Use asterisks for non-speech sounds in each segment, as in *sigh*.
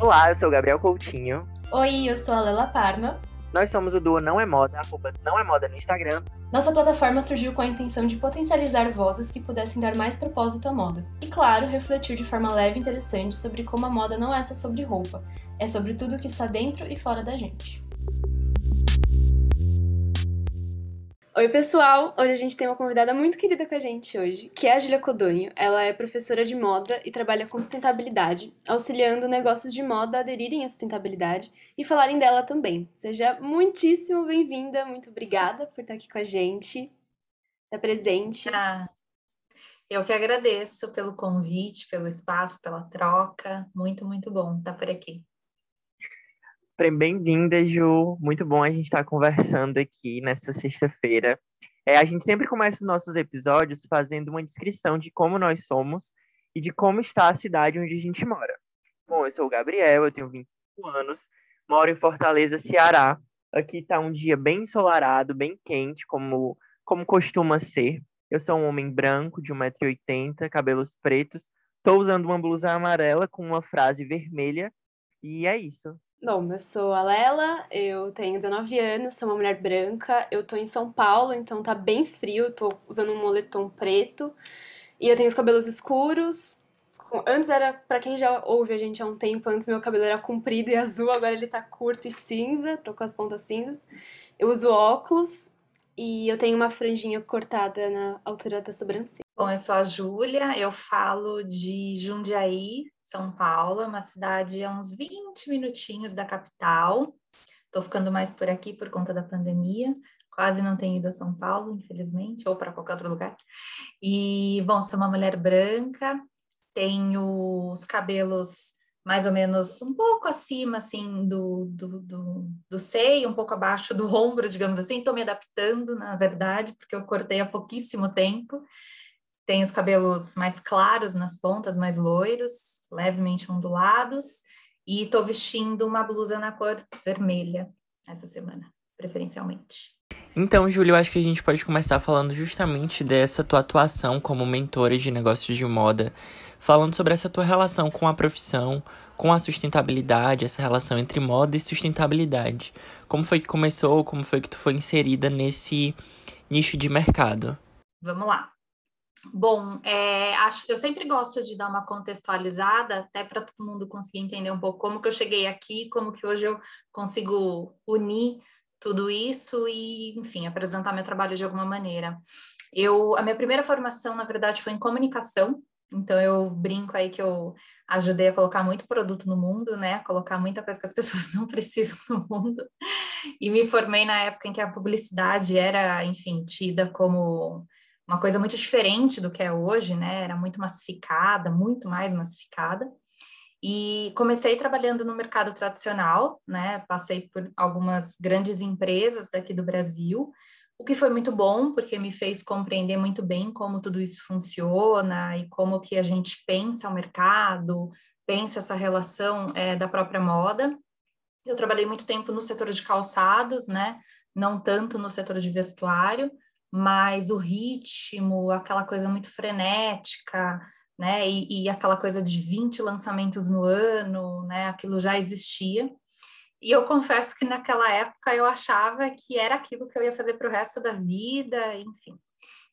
Olá, eu sou o Gabriel Coutinho. Oi, eu sou a Lela Parma. Nós somos o duo Não é Moda, arroba Não é Moda no Instagram. Nossa plataforma surgiu com a intenção de potencializar vozes que pudessem dar mais propósito à moda. E claro, refletir de forma leve e interessante sobre como a moda não é só sobre roupa, é sobre tudo que está dentro e fora da gente. Oi, pessoal! Hoje a gente tem uma convidada muito querida com a gente hoje, que é a Julia Codonho. Ela é professora de moda e trabalha com sustentabilidade, auxiliando negócios de moda a aderirem à sustentabilidade e falarem dela também. Seja muitíssimo bem-vinda, muito obrigada por estar aqui com a gente. Se apresente. Ah, eu que agradeço pelo convite, pelo espaço, pela troca. Muito, muito bom estar por aqui. Bem-vinda, Ju. Muito bom a gente estar conversando aqui nessa sexta-feira. É, a gente sempre começa os nossos episódios fazendo uma descrição de como nós somos e de como está a cidade onde a gente mora. Bom, eu sou o Gabriel, eu tenho 25 anos, moro em Fortaleza, Ceará. Aqui está um dia bem ensolarado, bem quente, como, como costuma ser. Eu sou um homem branco, de 1,80m, cabelos pretos. Estou usando uma blusa amarela com uma frase vermelha. E é isso. Bom, eu sou a Lela, eu tenho 19 anos, sou uma mulher branca, eu tô em São Paulo, então tá bem frio, tô usando um moletom preto e eu tenho os cabelos escuros. Antes era, para quem já ouve a gente há um tempo, antes meu cabelo era comprido e *laughs* azul, agora ele tá curto e cinza, tô com as pontas cinzas. Eu uso óculos e eu tenho uma franjinha cortada na altura da sobrancelha. Bom, eu sou a Júlia, eu falo de Jundiaí, são Paulo, é uma cidade a uns 20 minutinhos da capital. Estou ficando mais por aqui por conta da pandemia. Quase não tenho ido a São Paulo, infelizmente, ou para qualquer outro lugar. E, bom, sou uma mulher branca, tenho os cabelos mais ou menos um pouco acima, assim, do, do, do, do seio, um pouco abaixo do ombro, digamos assim. Estou me adaptando, na verdade, porque eu cortei há pouquíssimo tempo. Tem os cabelos mais claros nas pontas, mais loiros, levemente ondulados, e estou vestindo uma blusa na cor vermelha essa semana, preferencialmente. Então, Júlio, eu acho que a gente pode começar falando justamente dessa tua atuação como mentora de negócios de moda, falando sobre essa tua relação com a profissão, com a sustentabilidade, essa relação entre moda e sustentabilidade. Como foi que começou, como foi que tu foi inserida nesse nicho de mercado? Vamos lá. Bom, é, acho, eu sempre gosto de dar uma contextualizada, até para todo mundo conseguir entender um pouco como que eu cheguei aqui, como que hoje eu consigo unir tudo isso e, enfim, apresentar meu trabalho de alguma maneira. Eu, a minha primeira formação, na verdade, foi em comunicação, então eu brinco aí que eu ajudei a colocar muito produto no mundo, né? Colocar muita coisa que as *laughs* pessoas não precisam no mundo. E me formei na época em que a publicidade era, enfim, tida como uma coisa muito diferente do que é hoje, né? Era muito massificada, muito mais massificada. E comecei trabalhando no mercado tradicional, né? Passei por algumas grandes empresas daqui do Brasil, o que foi muito bom, porque me fez compreender muito bem como tudo isso funciona e como que a gente pensa o mercado, pensa essa relação é, da própria moda. Eu trabalhei muito tempo no setor de calçados, né? Não tanto no setor de vestuário, mas o ritmo, aquela coisa muito frenética, né? E, e, aquela coisa de 20 lançamentos no ano, né? Aquilo já existia. E eu confesso que naquela época eu achava que era aquilo que eu ia fazer para o resto da vida, enfim.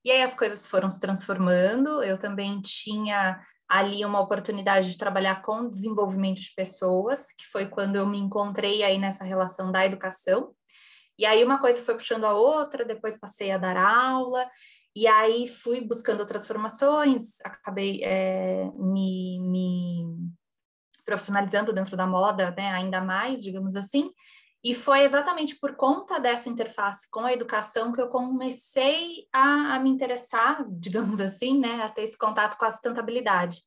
E aí as coisas foram se transformando. Eu também tinha ali uma oportunidade de trabalhar com desenvolvimento de pessoas, que foi quando eu me encontrei aí nessa relação da educação. E aí uma coisa foi puxando a outra, depois passei a dar aula, e aí fui buscando outras formações, acabei é, me, me profissionalizando dentro da moda, né, ainda mais, digamos assim, e foi exatamente por conta dessa interface com a educação que eu comecei a, a me interessar, *laughs* digamos assim, né, a ter esse contato com a sustentabilidade,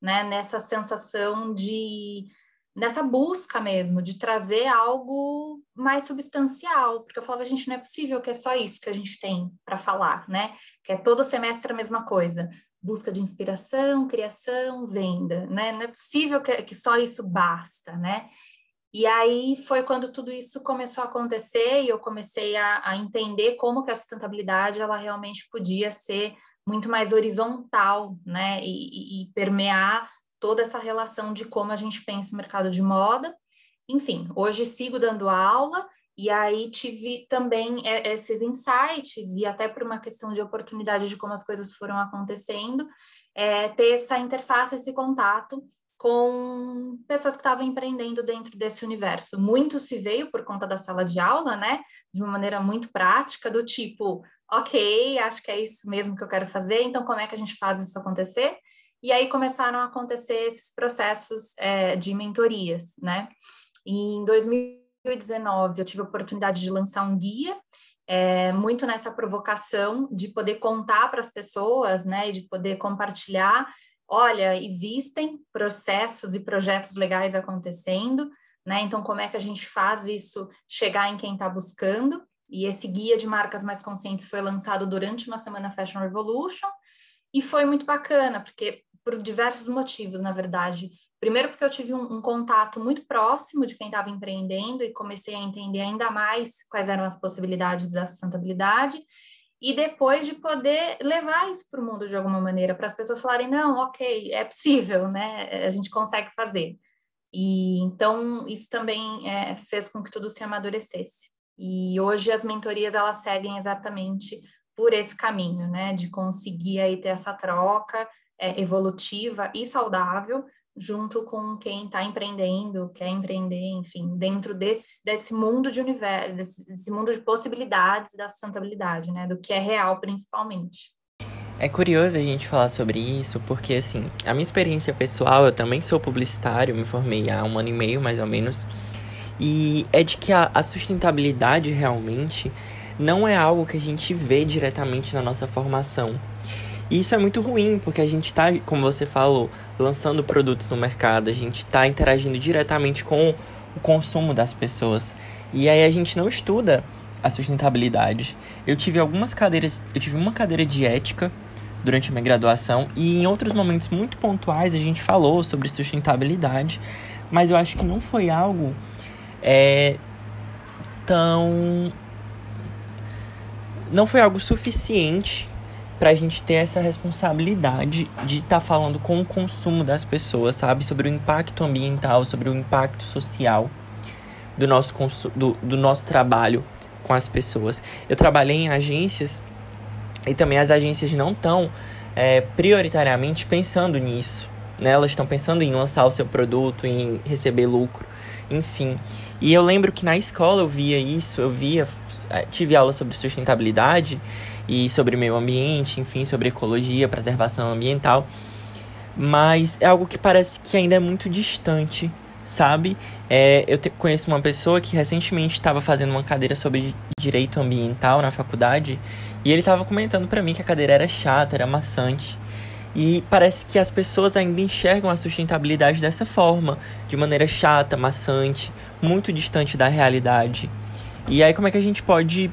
né, nessa sensação de nessa busca mesmo de trazer algo mais substancial, porque eu falava, gente, não é possível que é só isso que a gente tem para falar, né? Que é todo semestre a mesma coisa, busca de inspiração, criação, venda, né? Não é possível que, que só isso basta, né? E aí foi quando tudo isso começou a acontecer e eu comecei a, a entender como que a sustentabilidade ela realmente podia ser muito mais horizontal, né? e, e, e permear toda essa relação de como a gente pensa o mercado de moda. Enfim, hoje sigo dando aula e aí tive também é, esses insights e até por uma questão de oportunidade de como as coisas foram acontecendo, é, ter essa interface, esse contato com pessoas que estavam empreendendo dentro desse universo. Muito se veio por conta da sala de aula, né? De uma maneira muito prática, do tipo, ok, acho que é isso mesmo que eu quero fazer, então como é que a gente faz isso acontecer? E aí começaram a acontecer esses processos é, de mentorias, né? Em 2019, eu tive a oportunidade de lançar um guia, é, muito nessa provocação de poder contar para as pessoas, né, e de poder compartilhar olha, existem processos e projetos legais acontecendo, né? Então, como é que a gente faz isso chegar em quem está buscando? E esse guia de marcas mais conscientes foi lançado durante uma semana Fashion Revolution e foi muito bacana, porque por diversos motivos, na verdade. Primeiro, porque eu tive um, um contato muito próximo de quem estava empreendendo e comecei a entender ainda mais quais eram as possibilidades da sustentabilidade e depois de poder levar isso para o mundo de alguma maneira, para as pessoas falarem, não, ok, é possível, né? A gente consegue fazer. E então isso também é, fez com que tudo se amadurecesse. E hoje as mentorias elas seguem exatamente por esse caminho, né? De conseguir aí ter essa troca é, evolutiva e saudável junto com quem está empreendendo, quer empreender, enfim, dentro desse, desse mundo de universo, desse, desse, mundo de possibilidades da sustentabilidade, né, do que é real principalmente. É curioso a gente falar sobre isso, porque assim, a minha experiência pessoal, eu também sou publicitário, me formei há um ano e meio mais ou menos, e é de que a, a sustentabilidade realmente não é algo que a gente vê diretamente na nossa formação. E isso é muito ruim, porque a gente está, como você falou, lançando produtos no mercado, a gente está interagindo diretamente com o consumo das pessoas. E aí a gente não estuda a sustentabilidade. Eu tive algumas cadeiras, eu tive uma cadeira de ética durante a minha graduação e em outros momentos muito pontuais a gente falou sobre sustentabilidade, mas eu acho que não foi algo é, tão não foi algo suficiente para a gente ter essa responsabilidade de estar tá falando com o consumo das pessoas, sabe? Sobre o impacto ambiental, sobre o impacto social do nosso, do, do nosso trabalho com as pessoas. Eu trabalhei em agências e também as agências não estão é, prioritariamente pensando nisso. Né? Elas estão pensando em lançar o seu produto, em receber lucro, enfim. E eu lembro que na escola eu via isso, eu via, é, tive aula sobre sustentabilidade e sobre meio ambiente, enfim, sobre ecologia, preservação ambiental. Mas é algo que parece que ainda é muito distante, sabe? É, eu te, conheço uma pessoa que recentemente estava fazendo uma cadeira sobre direito ambiental na faculdade e ele estava comentando para mim que a cadeira era chata, era maçante. E parece que as pessoas ainda enxergam a sustentabilidade dessa forma, de maneira chata, maçante, muito distante da realidade. E aí como é que a gente pode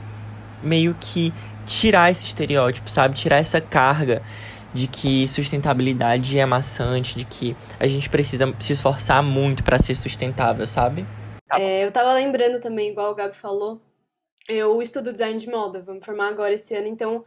meio que tirar esse estereótipo, sabe? Tirar essa carga de que sustentabilidade é maçante, de que a gente precisa se esforçar muito para ser sustentável, sabe? É, eu tava lembrando também, igual o Gabi falou, eu estudo design de moda, vou me formar agora esse ano, então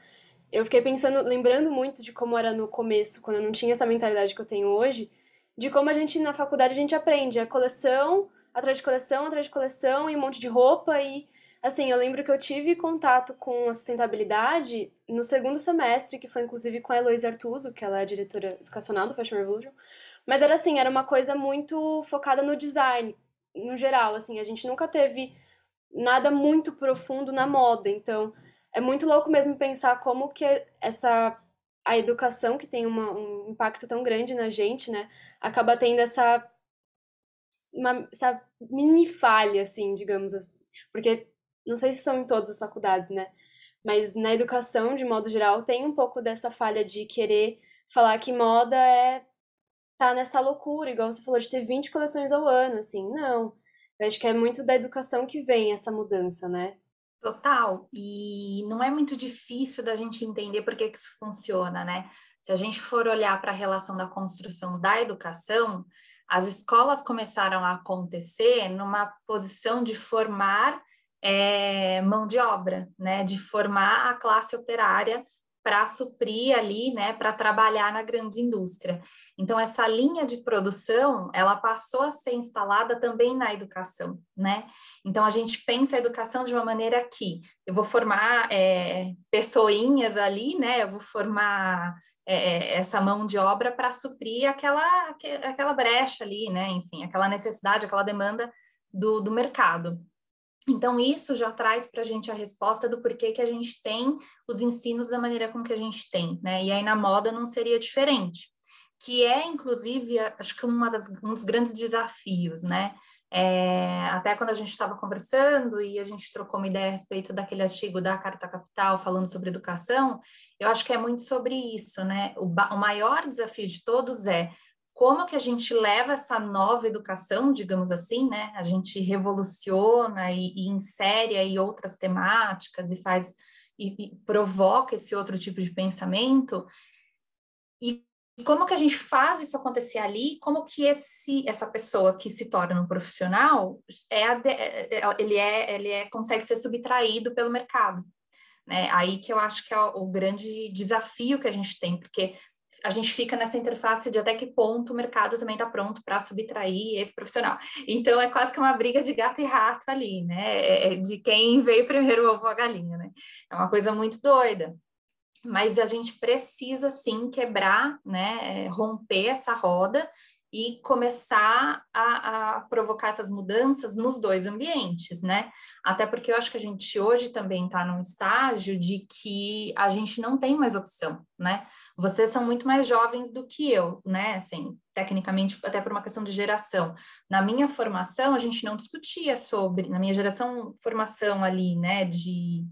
eu fiquei pensando, lembrando muito de como era no começo, quando eu não tinha essa mentalidade que eu tenho hoje, de como a gente na faculdade a gente aprende a coleção, atrás de coleção, atrás de coleção e um monte de roupa e Assim, eu lembro que eu tive contato com a sustentabilidade no segundo semestre, que foi inclusive com a Heloísa Artuso, que ela é diretora educacional do Fashion Revolution. Mas era assim, era uma coisa muito focada no design, no geral, assim, a gente nunca teve nada muito profundo na moda. Então, é muito louco mesmo pensar como que essa a educação que tem uma, um impacto tão grande na gente, né, acaba tendo essa uma, essa mini falha, assim, digamos assim. Porque não sei se são em todas as faculdades, né? Mas na educação, de modo geral, tem um pouco dessa falha de querer falar que moda é tá nessa loucura, igual você falou, de ter 20 coleções ao ano, assim. Não. Eu acho que é muito da educação que vem essa mudança, né? Total. E não é muito difícil da gente entender por que, que isso funciona, né? Se a gente for olhar para a relação da construção da educação, as escolas começaram a acontecer numa posição de formar é, mão de obra, né, de formar a classe operária para suprir ali, né, para trabalhar na grande indústria. Então essa linha de produção, ela passou a ser instalada também na educação, né? Então a gente pensa a educação de uma maneira que eu vou formar é, pessoinhas ali, né? Eu vou formar é, essa mão de obra para suprir aquela, aquela brecha ali, né? Enfim, aquela necessidade, aquela demanda do, do mercado. Então, isso já traz para a gente a resposta do porquê que a gente tem os ensinos da maneira com que a gente tem, né? E aí na moda não seria diferente, que é, inclusive, acho que uma das, um dos grandes desafios, né? É, até quando a gente estava conversando e a gente trocou uma ideia a respeito daquele artigo da Carta Capital falando sobre educação, eu acho que é muito sobre isso, né? O, o maior desafio de todos é como que a gente leva essa nova educação, digamos assim, né? A gente revoluciona e, e insere aí outras temáticas e faz e, e, provoca esse outro tipo de pensamento e como que a gente faz isso acontecer ali? Como que esse essa pessoa que se torna um profissional é, é, é ele é ele é consegue ser subtraído pelo mercado, né? Aí que eu acho que é o, o grande desafio que a gente tem, porque a gente fica nessa interface de até que ponto o mercado também está pronto para subtrair esse profissional. Então é quase que uma briga de gato e rato ali, né? É, é de quem veio primeiro o ovo ou a galinha, né? É uma coisa muito doida. Mas a gente precisa sim quebrar, né? É, romper essa roda e começar a, a, provocar essas mudanças nos dois ambientes, né? Até porque eu acho que a gente hoje também está num estágio de que a gente não tem mais opção, né? Vocês são muito mais jovens do que eu, né? Assim, tecnicamente, até por uma questão de geração. Na minha formação, a gente não discutia sobre, na minha geração, formação ali, né, de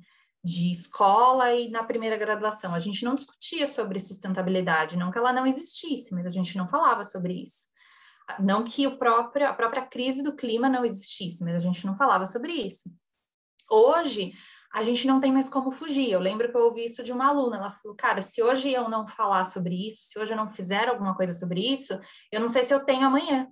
de escola e na primeira graduação. A gente não discutia sobre sustentabilidade, não que ela não existisse, mas a gente não falava sobre isso. Não que o próprio, a própria crise do clima não existisse, mas a gente não falava sobre isso. Hoje, a gente não tem mais como fugir. Eu lembro que eu ouvi isso de uma aluna. Ela falou: Cara, se hoje eu não falar sobre isso, se hoje eu não fizer alguma coisa sobre isso, eu não sei se eu tenho amanhã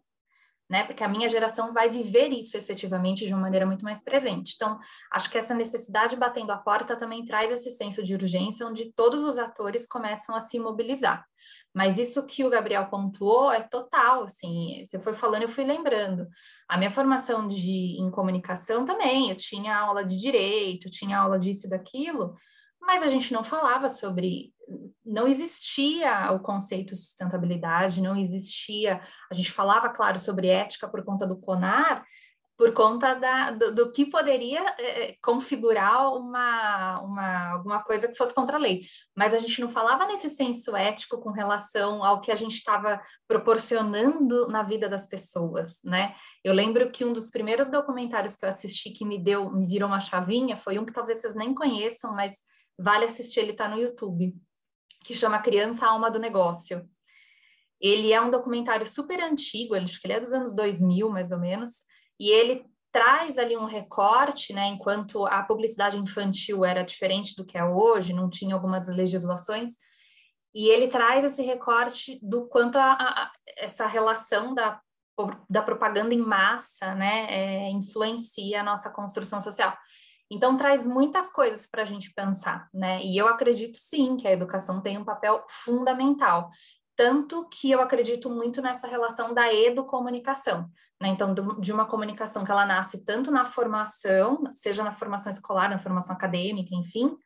né? Porque a minha geração vai viver isso efetivamente de uma maneira muito mais presente. Então, acho que essa necessidade batendo a porta também traz esse senso de urgência, onde todos os atores começam a se mobilizar. Mas isso que o Gabriel pontuou é total, assim, você foi falando, eu fui lembrando. A minha formação de, em comunicação também, eu tinha aula de direito, tinha aula disso e daquilo, mas a gente não falava sobre não existia o conceito de sustentabilidade, não existia. A gente falava, claro, sobre ética por conta do CONAR, por conta da, do, do que poderia é, configurar uma, uma, alguma coisa que fosse contra a lei. Mas a gente não falava nesse senso ético com relação ao que a gente estava proporcionando na vida das pessoas, né? Eu lembro que um dos primeiros documentários que eu assisti que me deu, me virou uma chavinha, foi um que talvez vocês nem conheçam, mas vale assistir, ele está no YouTube que chama Criança Alma do Negócio. Ele é um documentário super antigo, acho que ele é dos anos 2000, mais ou menos, e ele traz ali um recorte, né, enquanto a publicidade infantil era diferente do que é hoje, não tinha algumas legislações, e ele traz esse recorte do quanto a, a essa relação da, da propaganda em massa, né, é, influencia a nossa construção social. Então, traz muitas coisas para a gente pensar, né? E eu acredito sim que a educação tem um papel fundamental. Tanto que eu acredito muito nessa relação da educomunicação, né? Então, de uma comunicação que ela nasce tanto na formação, seja na formação escolar, na formação acadêmica, enfim,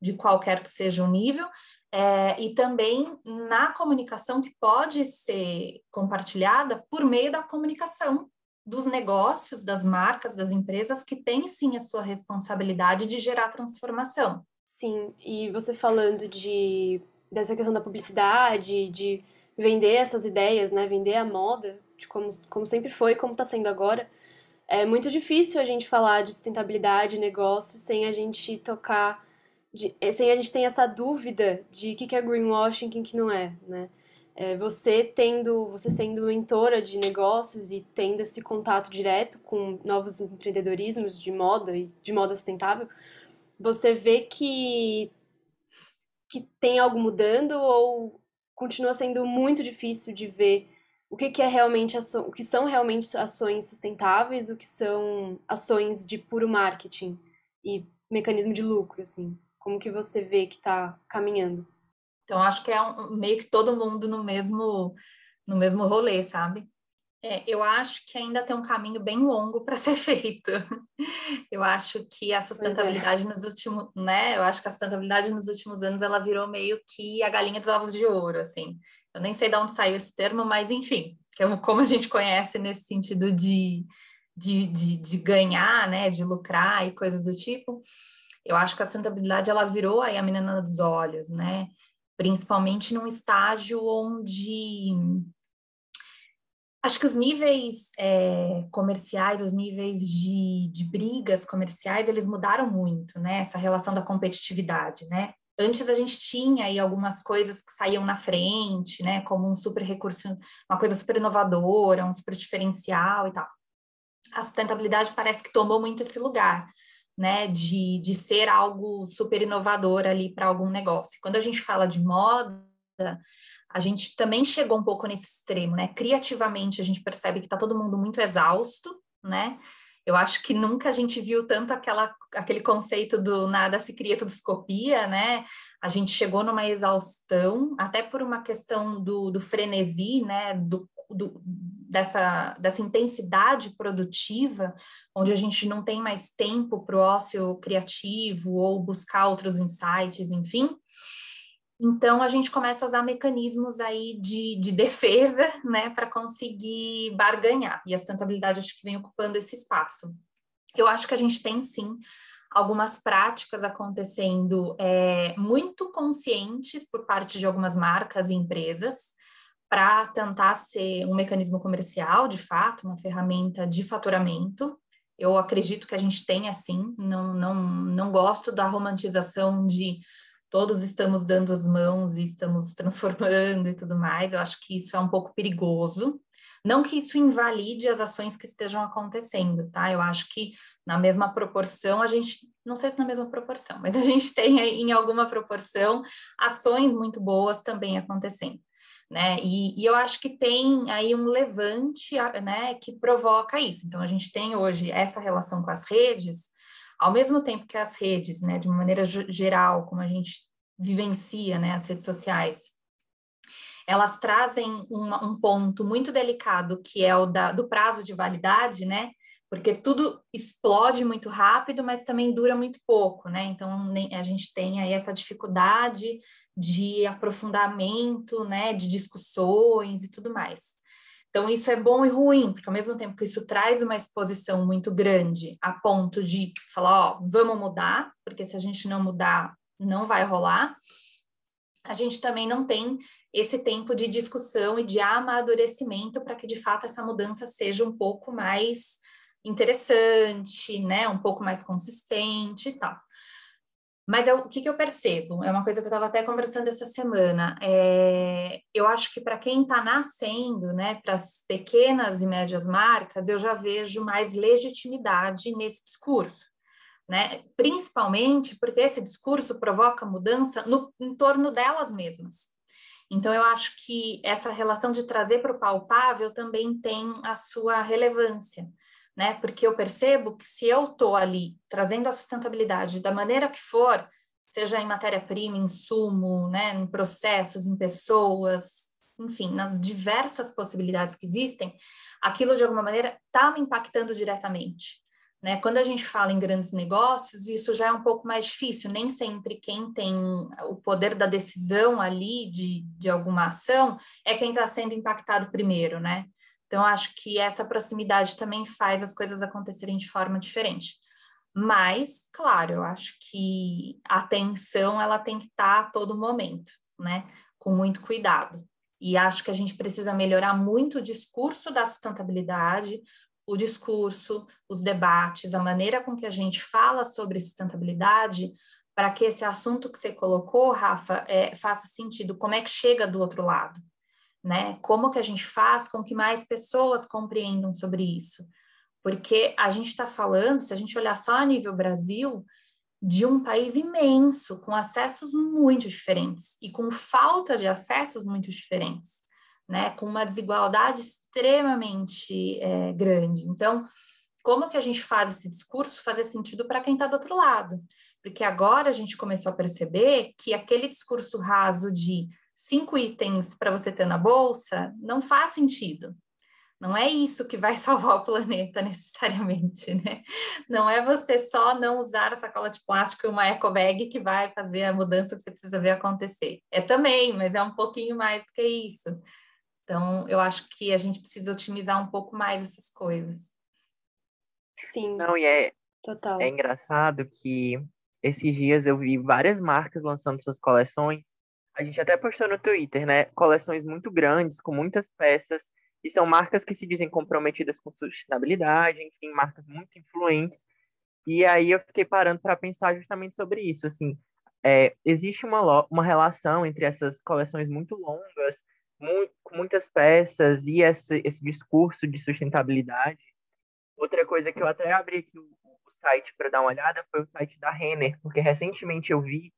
de qualquer que seja o nível, é, e também na comunicação que pode ser compartilhada por meio da comunicação dos negócios, das marcas, das empresas que têm sim a sua responsabilidade de gerar transformação. Sim, e você falando de dessa questão da publicidade, de vender essas ideias, né, vender a moda, de como, como sempre foi, como está sendo agora, é muito difícil a gente falar de sustentabilidade, negócio, sem a gente tocar, de, sem a gente ter essa dúvida de o que, que é greenwashing e o que, não é, né? É, você tendo, você sendo mentora de negócios e tendo esse contato direto com novos empreendedorismos de moda e de moda sustentável, você vê que que tem algo mudando ou continua sendo muito difícil de ver o que, que é realmente o que são realmente ações sustentáveis, o que são ações de puro marketing e mecanismo de lucro, assim. Como que você vê que está caminhando? Então, acho que é um, meio que todo mundo no mesmo, no mesmo rolê, sabe? É, eu acho que ainda tem um caminho bem longo para *laughs* ser feito. Eu acho que a é. sustentabilidade é. nos últimos, né? Eu acho que a sustentabilidade nos últimos anos ela virou meio que a galinha dos ovos de ouro, assim. Eu nem sei de onde saiu esse termo, mas enfim, que é como a gente conhece nesse sentido de, de, de, de ganhar, né? De lucrar e coisas do tipo. Eu acho que a sustentabilidade ela virou aí a menina dos olhos, né? Principalmente num estágio onde Acho que os níveis é, comerciais, os níveis de, de brigas comerciais, eles mudaram muito, né? Essa relação da competitividade, né? Antes a gente tinha aí algumas coisas que saíam na frente, né? Como um super recurso, uma coisa super inovadora, um super diferencial e tal. A sustentabilidade parece que tomou muito esse lugar, né? De, de ser algo super inovador ali para algum negócio. Quando a gente fala de moda, a gente também chegou um pouco nesse extremo, né? Criativamente, a gente percebe que está todo mundo muito exausto, né? Eu acho que nunca a gente viu tanto aquela, aquele conceito do nada se cria, tudo se copia, né? A gente chegou numa exaustão, até por uma questão do, do frenesi, né? Do, do, dessa, dessa intensidade produtiva, onde a gente não tem mais tempo para o ócio criativo ou buscar outros insights, enfim. Então, a gente começa a usar mecanismos aí de, de defesa, *laughs* né, para conseguir barganhar. E a sustentabilidade acho que vem ocupando esse espaço. Eu acho que a gente tem, sim, algumas práticas acontecendo é, muito conscientes por parte de algumas marcas e empresas para tentar ser um mecanismo comercial, de fato, uma ferramenta de faturamento. Eu acredito que a gente tem assim, não, não, não gosto da romantização de todos estamos dando as mãos e estamos *laughs* transformando e tudo mais. Eu acho que isso é um pouco perigoso. Não que isso invalide as ações que estejam acontecendo, tá? Eu acho que na mesma proporção a gente, não sei se na mesma proporção, mas a gente *laughs* tem em alguma proporção ações muito boas também acontecendo. Né? E, e, eu acho que tem aí um levante, né, que provoca isso. Então a gente tem hoje essa relação com as redes, ao mesmo tempo que as redes, né, de uma maneira geral, como a gente vivencia, né, as redes sociais, elas trazem uma, um ponto muito delicado, que é o da, do prazo de validade, né, porque tudo explode muito rápido, mas também dura muito pouco, né? Então a gente tem aí essa dificuldade de aprofundamento, né, de discussões e tudo mais. Então, isso é bom e ruim, porque ao mesmo tempo que isso traz uma exposição muito grande, a ponto de falar, ó, vamos mudar, porque se a gente não mudar, não vai rolar, a gente também não tem esse tempo de discussão e de amadurecimento para que de fato essa mudança seja um pouco mais interessante, né, um pouco mais consistente e tal. Mas eu, o que, que eu percebo? É uma coisa que eu estava até conversando essa semana. É, eu acho que para quem está nascendo, né, para as pequenas e médias marcas, eu já vejo mais legitimidade nesse discurso. Né? Principalmente porque esse discurso provoca mudança no em torno delas mesmas. Então, eu acho que essa relação de trazer para o palpável também tem a sua relevância né? Porque eu percebo que se eu estou ali trazendo a sustentabilidade da maneira que for, seja em matéria-prima, insumo, né, em processos, em pessoas, enfim, nas diversas possibilidades que existem, aquilo de alguma maneira está me impactando diretamente. Né? Quando a gente fala em grandes negócios, isso já é um pouco mais difícil, nem sempre quem tem o poder da decisão ali de, de alguma ação é quem está sendo impactado primeiro, né? Então, acho que essa proximidade também faz as coisas acontecerem de forma diferente. Mas, claro, eu acho que a atenção ela tem que estar a todo momento, né? Com muito cuidado. E acho que a gente precisa melhorar muito o discurso da sustentabilidade, o discurso, os debates, a maneira com que a gente fala sobre sustentabilidade, para que esse assunto que você colocou, Rafa, é, faça sentido. Como é que chega do outro lado? Né? Como que a gente faz com que mais pessoas compreendam sobre isso? Porque a gente está falando, se a gente olhar só a nível Brasil, de um país imenso, com acessos muito diferentes e com falta de acessos muito diferentes, né? Com uma desigualdade extremamente é, grande. Então, como que a gente faz esse discurso fazer sentido para quem está do outro lado? porque agora a gente começou a perceber que aquele discurso raso de cinco itens para você ter na bolsa não faz sentido. Não é isso que vai *laughs* salvar o planeta necessariamente, né? Não é você só não usar a sacola de plástico e uma eco bag que vai fazer a mudança que você precisa ver acontecer. É também, mas é um pouquinho mais do que isso. Então, eu acho que a gente precisa otimizar um pouco mais essas coisas. Sim. Não, e é, total. É engraçado que esses dias eu vi várias marcas lançando suas coleções. A gente até postou no Twitter, né? Coleções muito grandes, com muitas peças e são marcas que se dizem comprometidas com sustentabilidade, enfim, marcas muito influentes. E aí eu fiquei parando para pensar justamente sobre isso. Assim, é, existe uma, uma relação entre essas coleções muito longas, muito, com muitas peças e esse, esse discurso de sustentabilidade. Outra coisa que eu até abri aqui o, o site para dar uma olhada foi o site da Renner, porque recentemente eu vi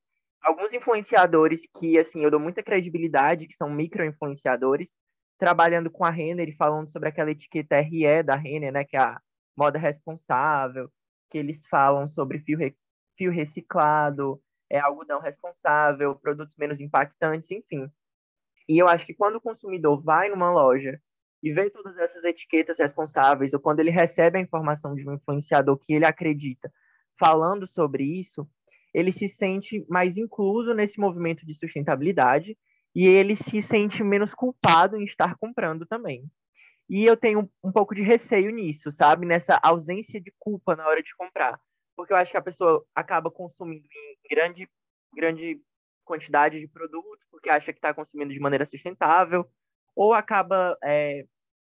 alguns influenciadores que, assim, eu dou muita credibilidade, que são micro-influenciadores, trabalhando com a Renner e falando sobre aquela etiqueta RE da Renner, né, que é a moda responsável, que eles falam sobre fio, re... fio reciclado, é algodão responsável, produtos menos impactantes, enfim. E eu acho que quando o consumidor vai numa loja e vê todas essas etiquetas responsáveis, ou quando ele recebe a informação de um influenciador que ele acredita falando sobre isso, ele se sente mais incluso nesse movimento de sustentabilidade e ele se sente menos culpado em estar comprando também. E eu tenho um pouco de receio nisso, sabe? Nessa ausência de culpa na hora de comprar. Porque eu acho que a pessoa acaba consumindo em grande, grande quantidade de produtos, porque acha que está consumindo de maneira sustentável, ou acaba é,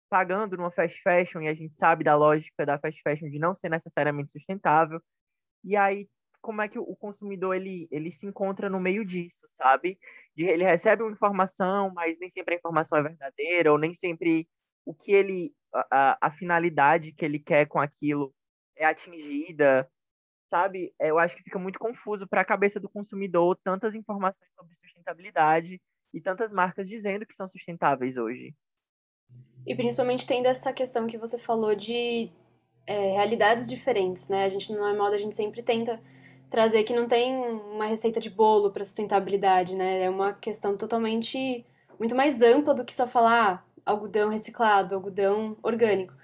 pagando numa fast fashion, e a gente sabe da lógica da fast fashion de não ser necessariamente sustentável. E aí como é que o consumidor ele, ele se encontra no meio disso, sabe? Ele recebe uma informação, mas nem sempre a informação é verdadeira, ou nem sempre o que ele, a, a finalidade que ele quer com aquilo é atingida, sabe? É, eu acho que fica muito confuso para a cabeça do consumidor tantas informações sobre sustentabilidade e tantas marcas dizendo que são sustentáveis hoje. E principalmente tendo essa questão que você falou de é, realidades diferentes, né? A gente não é moda, a gente sempre tenta trazer que não tem uma receita de bolo para sustentabilidade, né? É uma questão totalmente muito mais ampla do que só falar ah, algodão reciclado, algodão orgânico.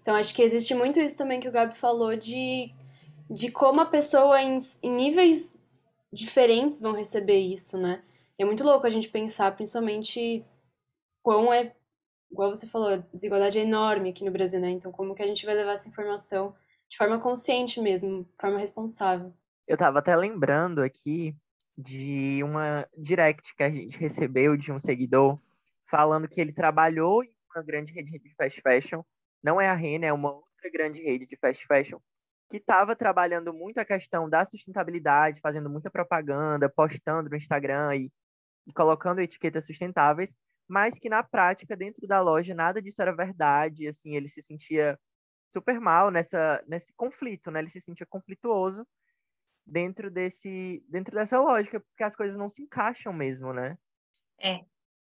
Então acho que existe muito isso também que o Gabi falou de, de como a pessoa em, em níveis diferentes vão receber isso, né? é muito louco a gente pensar, principalmente, quão é, igual você falou, a desigualdade é enorme aqui no Brasil, né? Então como que a gente vai levar essa informação de forma consciente mesmo, de forma responsável. Eu tava até lembrando aqui de uma direct que a gente recebeu de um seguidor falando que ele trabalhou em uma grande rede de fast fashion, não é a Renner, é uma outra grande rede de fast fashion, que estava trabalhando muito a questão da sustentabilidade, fazendo muita propaganda, postando no Instagram e, e colocando etiquetas sustentáveis, mas que na prática, dentro da loja, nada disso era verdade, assim, ele se sentia super mal nessa, nesse conflito, né? Ele se sentia conflituoso dentro desse dentro dessa lógica, porque as coisas não se encaixam mesmo, né? É.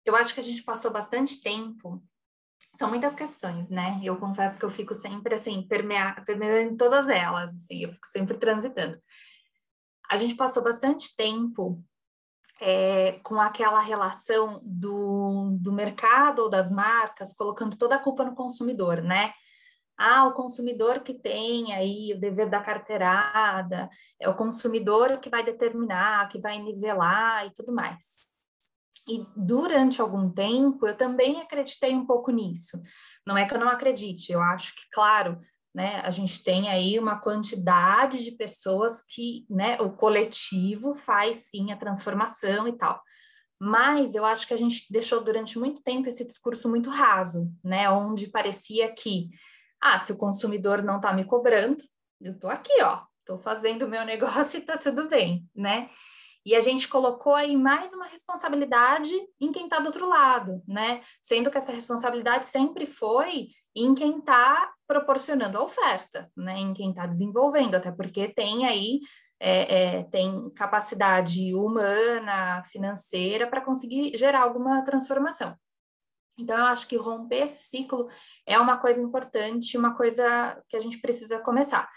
Eu acho que a gente passou bastante tempo. São muitas questões, né? Eu confesso que eu fico sempre assim, permear, permeando em todas elas, assim, eu fico sempre transitando. A gente passou bastante tempo é, com aquela relação do, do mercado ou das marcas colocando toda a culpa no consumidor, né? Ah, o consumidor que tem aí o dever da carteirada, é o consumidor que vai determinar, que vai nivelar e tudo mais. E durante algum tempo eu também acreditei um pouco nisso. Não é que eu não acredite, eu acho que, claro, né, a gente tem aí uma quantidade de pessoas que, né, o coletivo faz sim a transformação e tal. Mas eu acho que a gente deixou durante muito tempo esse discurso muito raso, né, onde parecia que ah, se o consumidor não está me cobrando, eu estou aqui, ó, estou fazendo o meu *laughs* negócio e está tudo bem, né? E a gente colocou aí mais uma responsabilidade em quem está do outro lado, né? Sendo que essa responsabilidade sempre foi em quem está proporcionando a oferta, né? Em quem está desenvolvendo, até porque tem aí é, é, tem capacidade humana, financeira para conseguir gerar alguma transformação. Então, eu acho que romper esse ciclo é uma coisa importante, uma coisa que a gente precisa começar.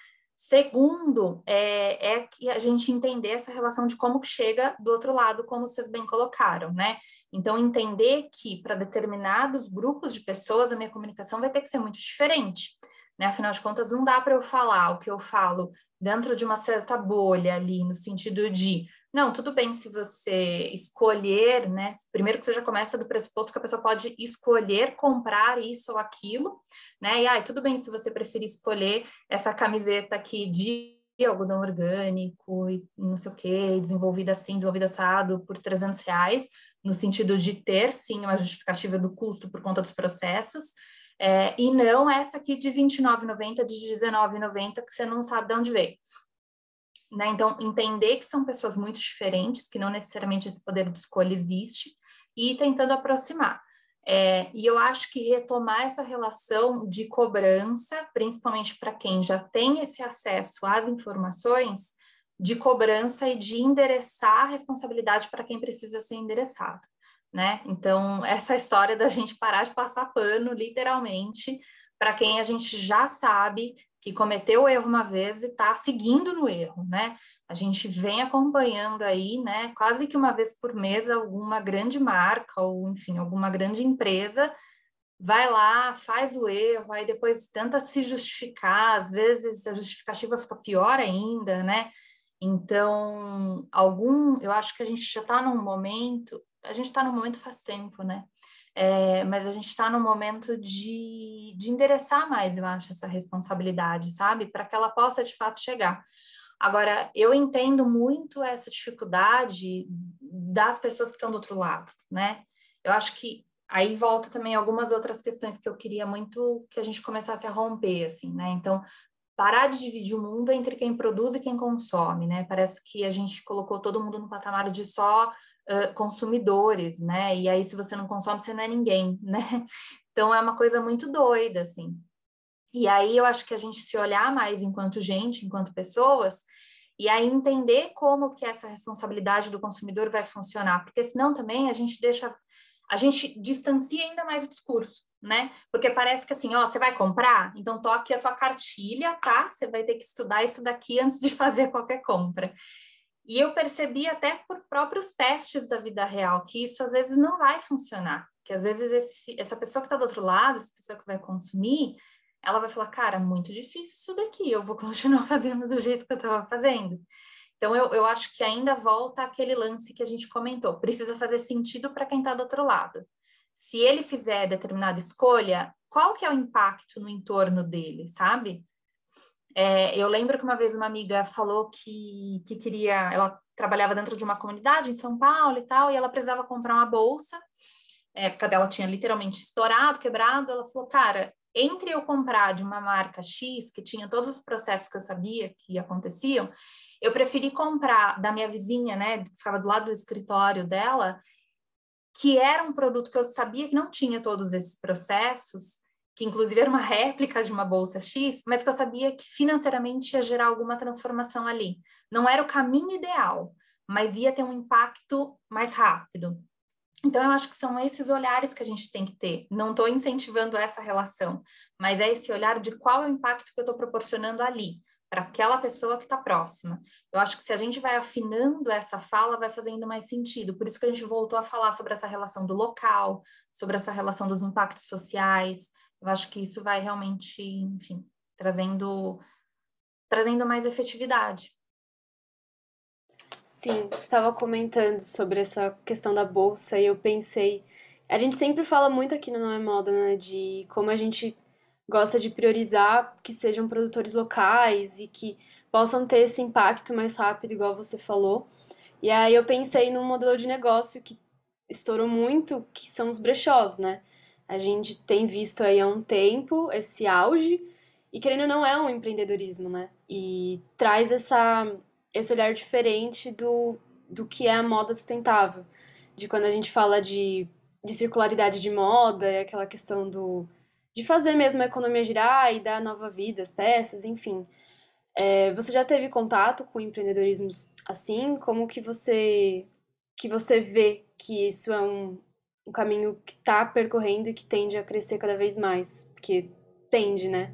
Segundo, é, é, que a gente entender essa relação de como chega do outro lado, como vocês bem colocaram, né? Então, entender que para determinados grupos de pessoas a minha comunicação vai ter que ser muito diferente, né? Afinal de contas, não dá para eu falar o que eu falo dentro de uma certa bolha ali, no sentido de não, tudo bem se você escolher, né? Primeiro que você já começa do pressuposto que a pessoa pode escolher comprar isso ou aquilo, né? E aí, tudo bem se você preferir escolher essa camiseta aqui de algodão orgânico e não sei o que, desenvolvida assim, desenvolvida assado por 300 reais, no sentido de ter, sim, uma justificativa do custo por conta dos processos, é, e não essa aqui de R$29,90, de R$19,90, que você não sabe de onde veio. Né? Então, entender que são pessoas muito diferentes, que não necessariamente esse poder de escolha existe, e tentando aproximar. É, e eu acho que retomar essa relação de cobrança, principalmente para quem já tem esse acesso às informações, de cobrança e de endereçar a responsabilidade para quem precisa ser endereçado. Né? Então, essa história da gente parar de passar pano, literalmente, para quem a gente já sabe que cometeu o erro uma vez e está seguindo no erro, né? A gente vem acompanhando aí, né, quase que uma vez por mês, alguma grande marca ou, enfim, alguma grande empresa vai lá, faz o erro, aí depois tenta se justificar, às vezes a justificativa fica pior ainda, né? Então, algum, eu acho que a gente já está num momento, a gente está num momento faz tempo, né? É, mas a gente está no momento de, de endereçar mais, eu acho, essa responsabilidade, sabe? Para que ela possa de fato chegar. Agora, eu entendo muito essa dificuldade das pessoas que estão do outro lado, né? Eu acho que aí volta também algumas outras questões que eu queria muito que a gente começasse a romper, assim, né? Então, parar de dividir o mundo entre quem produz e quem consome, né? Parece que a gente colocou todo mundo no patamar de só consumidores, né? E aí, se você não consome, você não é ninguém, *laughs* né? Então, é uma coisa muito doida, assim. E aí, eu acho que a gente se olhar mais enquanto gente, enquanto pessoas, e aí entender como que essa responsabilidade do consumidor vai funcionar, porque senão também a gente deixa, a gente distancia ainda mais o discurso, né? Porque parece que assim, ó, você vai comprar, então toque a sua cartilha, tá? Você vai ter que estudar isso daqui antes de *laughs* fazer qualquer compra. E eu percebi até por próprios testes da vida real que isso às vezes não vai funcionar. Que às vezes esse, essa pessoa que está do outro lado, essa pessoa que vai consumir, ela vai falar, cara, muito difícil isso daqui, eu vou *laughs* continuar fazendo do jeito que eu estava fazendo. Então, eu, eu acho que ainda volta aquele lance que a gente comentou: precisa fazer sentido para quem está do outro lado. Se ele fizer determinada escolha, qual que é o impacto no entorno dele, sabe? É, eu lembro que uma vez uma amiga falou que, que queria, ela trabalhava dentro de uma comunidade em São Paulo e tal, e ela precisava comprar uma bolsa, a época dela tinha literalmente estourado, quebrado, ela falou, cara, entre eu comprar de uma marca X, que tinha todos os processos que eu sabia que aconteciam, eu preferi comprar da minha vizinha, né, que ficava do lado do escritório dela, que era um produto que eu sabia que não tinha todos esses processos, que inclusive era uma réplica de uma bolsa X, mas que eu sabia que financeiramente ia gerar alguma transformação ali. Não era o caminho ideal, mas ia ter um impacto mais rápido. Então, eu acho que são esses olhares que a gente tem que ter. Não estou incentivando essa relação, mas é esse olhar de qual é o impacto que eu estou proporcionando ali, para aquela pessoa que está próxima. Eu acho que se a gente vai afinando essa fala, vai fazendo mais sentido. Por isso que a gente voltou a falar sobre essa relação do local, sobre essa relação dos impactos sociais, eu acho que isso vai realmente, enfim, trazendo, trazendo mais efetividade. Sim, estava comentando sobre essa questão da bolsa e eu pensei. A gente sempre fala muito aqui no Não é Moda, né? De como a gente gosta de priorizar que sejam produtores locais e que possam ter esse impacto mais rápido, igual você falou. E aí eu pensei num modelo de negócio que estourou muito, que são os brechós, né? A gente tem visto aí há um tempo esse auge, e querendo ou não é um empreendedorismo, né? E traz essa, esse olhar diferente do, do que é a moda sustentável. De quando a gente fala de, de circularidade de moda, e aquela questão do de fazer mesmo a economia girar e dar nova vida às peças, enfim. É, você já teve contato com empreendedorismos assim? Como que você que você vê que isso é um, um caminho que está percorrendo e que tende a crescer cada vez mais, porque tende, né?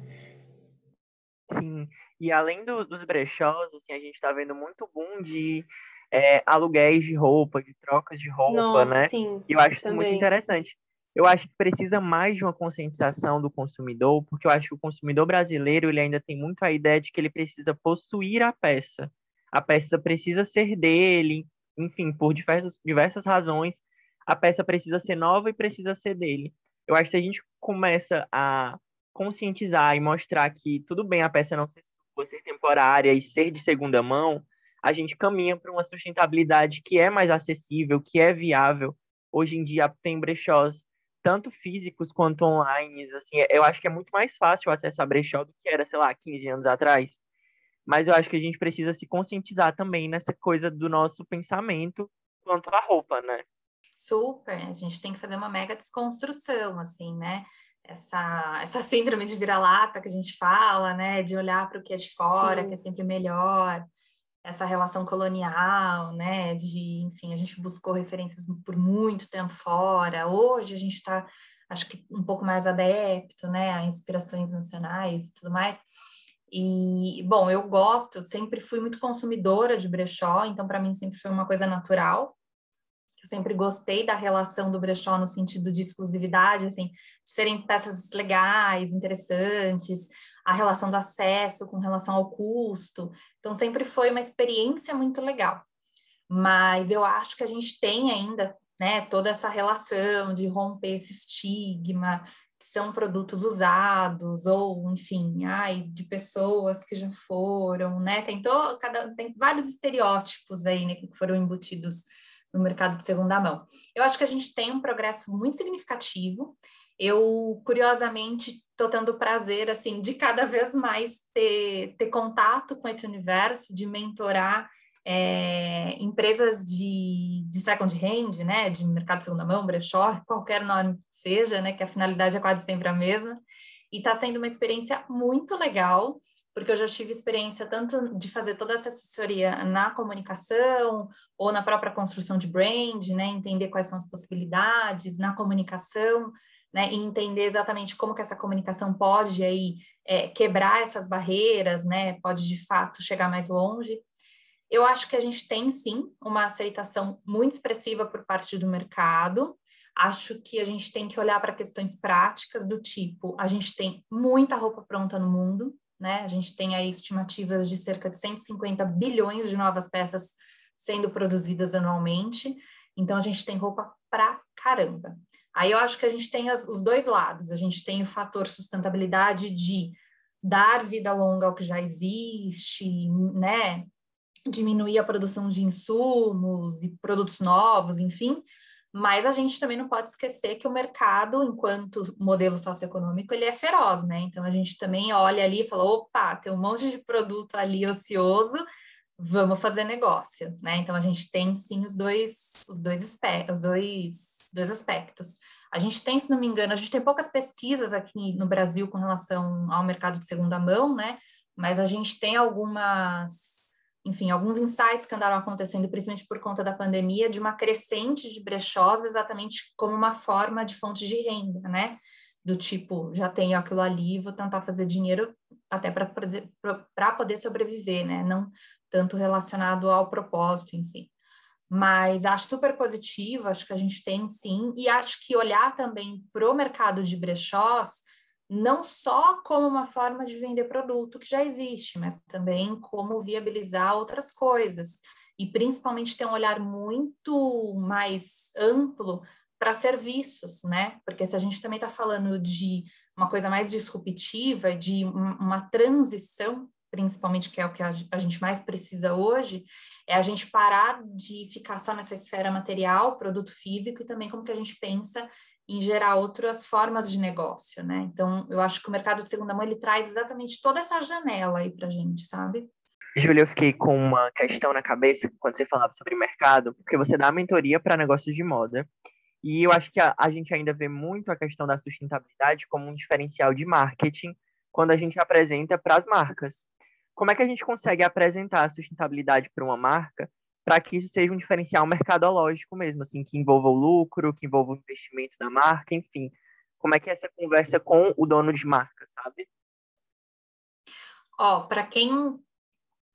Sim, E além do, dos brechós, assim, a gente está vendo muito boom de é, aluguéis de roupa, de trocas de roupa, Nossa, né? sim, E eu acho isso muito interessante. Eu acho que precisa mais de uma conscientização do consumidor, porque eu acho que o consumidor brasileiro ele ainda tem muito a ideia de que ele precisa possuir a peça. A peça precisa ser dele, enfim, por diversas, diversas razões, a peça precisa ser nova e precisa ser dele. Eu acho que se a gente começa a conscientizar e mostrar que tudo bem a peça não ser sua, ser temporária e ser de segunda mão, a gente caminha para uma sustentabilidade que é mais acessível, que é viável. Hoje em dia tem brechós tanto físicos quanto online, assim, eu acho que é muito mais fácil acessar brechó do que era, sei lá, 15 anos atrás. Mas eu acho que a gente precisa se conscientizar também nessa coisa do nosso pensamento quanto à roupa, né? Super, a gente tem que fazer uma mega desconstrução, assim, né? Essa, essa *laughs* síndrome de vira-lata que a gente fala, né? De olhar para o que é de fora, Sim. que é sempre melhor, essa relação colonial, né? De, enfim, a gente buscou referências por muito tempo fora. Hoje a gente está, acho que um pouco mais adepto, né? A inspirações nacionais e tudo mais. E, bom, eu gosto, eu sempre fui muito consumidora de brechó, então para mim sempre foi uma coisa natural. Eu sempre gostei da relação do brechó no sentido de exclusividade, assim, de serem peças legais, interessantes, a relação do acesso com relação ao custo. Então, sempre foi uma experiência muito legal. Mas eu acho que a gente tem ainda, né, toda essa relação de romper esse estigma, que são produtos usados, ou, enfim, ai, de pessoas que já foram, né? Tem, to, cada, tem vários estereótipos aí, né, que foram embutidos no mercado de segunda mão. Eu acho que a gente tem um progresso muito significativo. Eu, curiosamente, estou tendo prazer, assim, de cada vez mais ter, ter contato com esse universo, de mentorar é, empresas de, de second hand, né, de mercado de segunda mão, brechó, qualquer nome que seja, né, que a finalidade é quase sempre a mesma. E está sendo uma experiência muito legal, porque eu já tive experiência tanto de fazer toda essa assessoria na comunicação ou na própria construção de brand, né, entender quais são as possibilidades na comunicação, né, e entender exatamente como que essa comunicação pode aí é, quebrar essas barreiras, né, pode de fato chegar mais longe. Eu acho que a gente tem sim uma aceitação muito expressiva por parte do mercado. Acho que a gente tem que olhar para questões práticas do tipo, a gente tem muita roupa pronta no mundo, né? A gente tem aí estimativas de cerca de 150 bilhões de novas peças sendo produzidas anualmente. Então a gente tem roupa pra caramba. Aí eu acho que a gente tem as, os dois lados. A gente tem o fator sustentabilidade de dar vida longa ao que já existe, né? Diminuir a produção de insumos e produtos novos, enfim. Mas a gente também não pode esquecer que o mercado, enquanto modelo socioeconômico, ele é feroz, né? Então a gente também olha ali e fala: opa, tem um monte de produto ali ocioso, vamos fazer negócio, né? Então a gente tem sim os dois, os dois, os dois, dois aspectos. A gente tem, se não me engano, a gente tem poucas pesquisas aqui no Brasil com relação ao mercado de segunda mão, né? Mas a gente tem algumas enfim, alguns insights que andaram acontecendo, principalmente por conta da pandemia, de uma crescente de brechós exatamente como uma forma de fonte de renda, né? Do tipo, já tenho aquilo ali, vou tentar fazer dinheiro até para poder, poder sobreviver, né? Não tanto relacionado ao propósito em si. Mas acho super positivo, acho que a gente tem sim, e acho que olhar também para o mercado de brechós não só como uma forma de vender produto que já existe, mas também como viabilizar outras coisas. E principalmente ter um olhar muito mais amplo para serviços, né? Porque se a gente também está falando de uma coisa mais disruptiva, de uma transição, principalmente que é o que a gente mais precisa hoje, é a gente parar de ficar só nessa esfera material, produto físico, e também como que a gente pensa em gerar outras formas de negócio, né? Então, eu acho que o mercado de segunda mão ele traz exatamente toda essa janela aí para gente, sabe? Júlia, eu fiquei com uma questão na cabeça quando você falava sobre mercado, porque você dá mentoria para negócios de moda. E eu acho que a, a, gente ainda vê muito a questão da sustentabilidade como um diferencial de marketing quando a gente apresenta para as marcas. Como é que a gente consegue apresentar a sustentabilidade para uma marca para que isso seja um diferencial mercadológico mesmo, assim, que envolva o lucro, que envolva o investimento da marca, enfim. Como é que é essa conversa com o dono de marca, sabe? Ó, para quem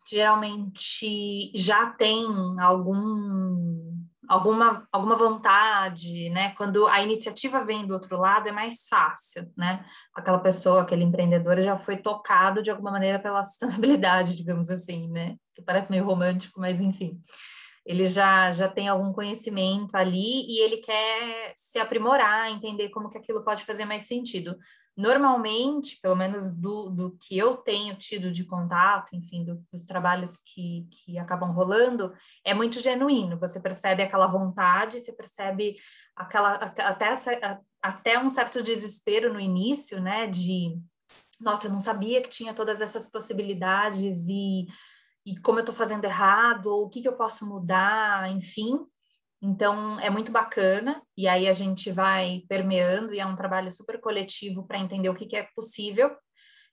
geralmente já tem algum alguma, alguma vontade, né? Quando a iniciativa vem do outro lado, é mais fácil, né? Aquela pessoa, aquele empreendedor já foi tocado de alguma maneira pela *laughs* sustentabilidade, digamos assim, né? Que parece meio romântico, mas enfim. Ele já, já tem algum conhecimento ali e ele quer se aprimorar, entender como que aquilo pode fazer mais sentido normalmente, pelo menos do, do que eu tenho tido de contato, enfim, do, dos trabalhos que, que acabam rolando, é muito genuíno. Você percebe aquela vontade, você percebe aquela até, essa, até um certo desespero no início, né? De nossa, eu não sabia que tinha todas essas possibilidades e, e como eu estou fazendo errado, ou o que, que eu posso mudar, enfim. Então, é muito bacana, e aí a gente vai permeando, e é um trabalho super coletivo para entender o que, que é possível.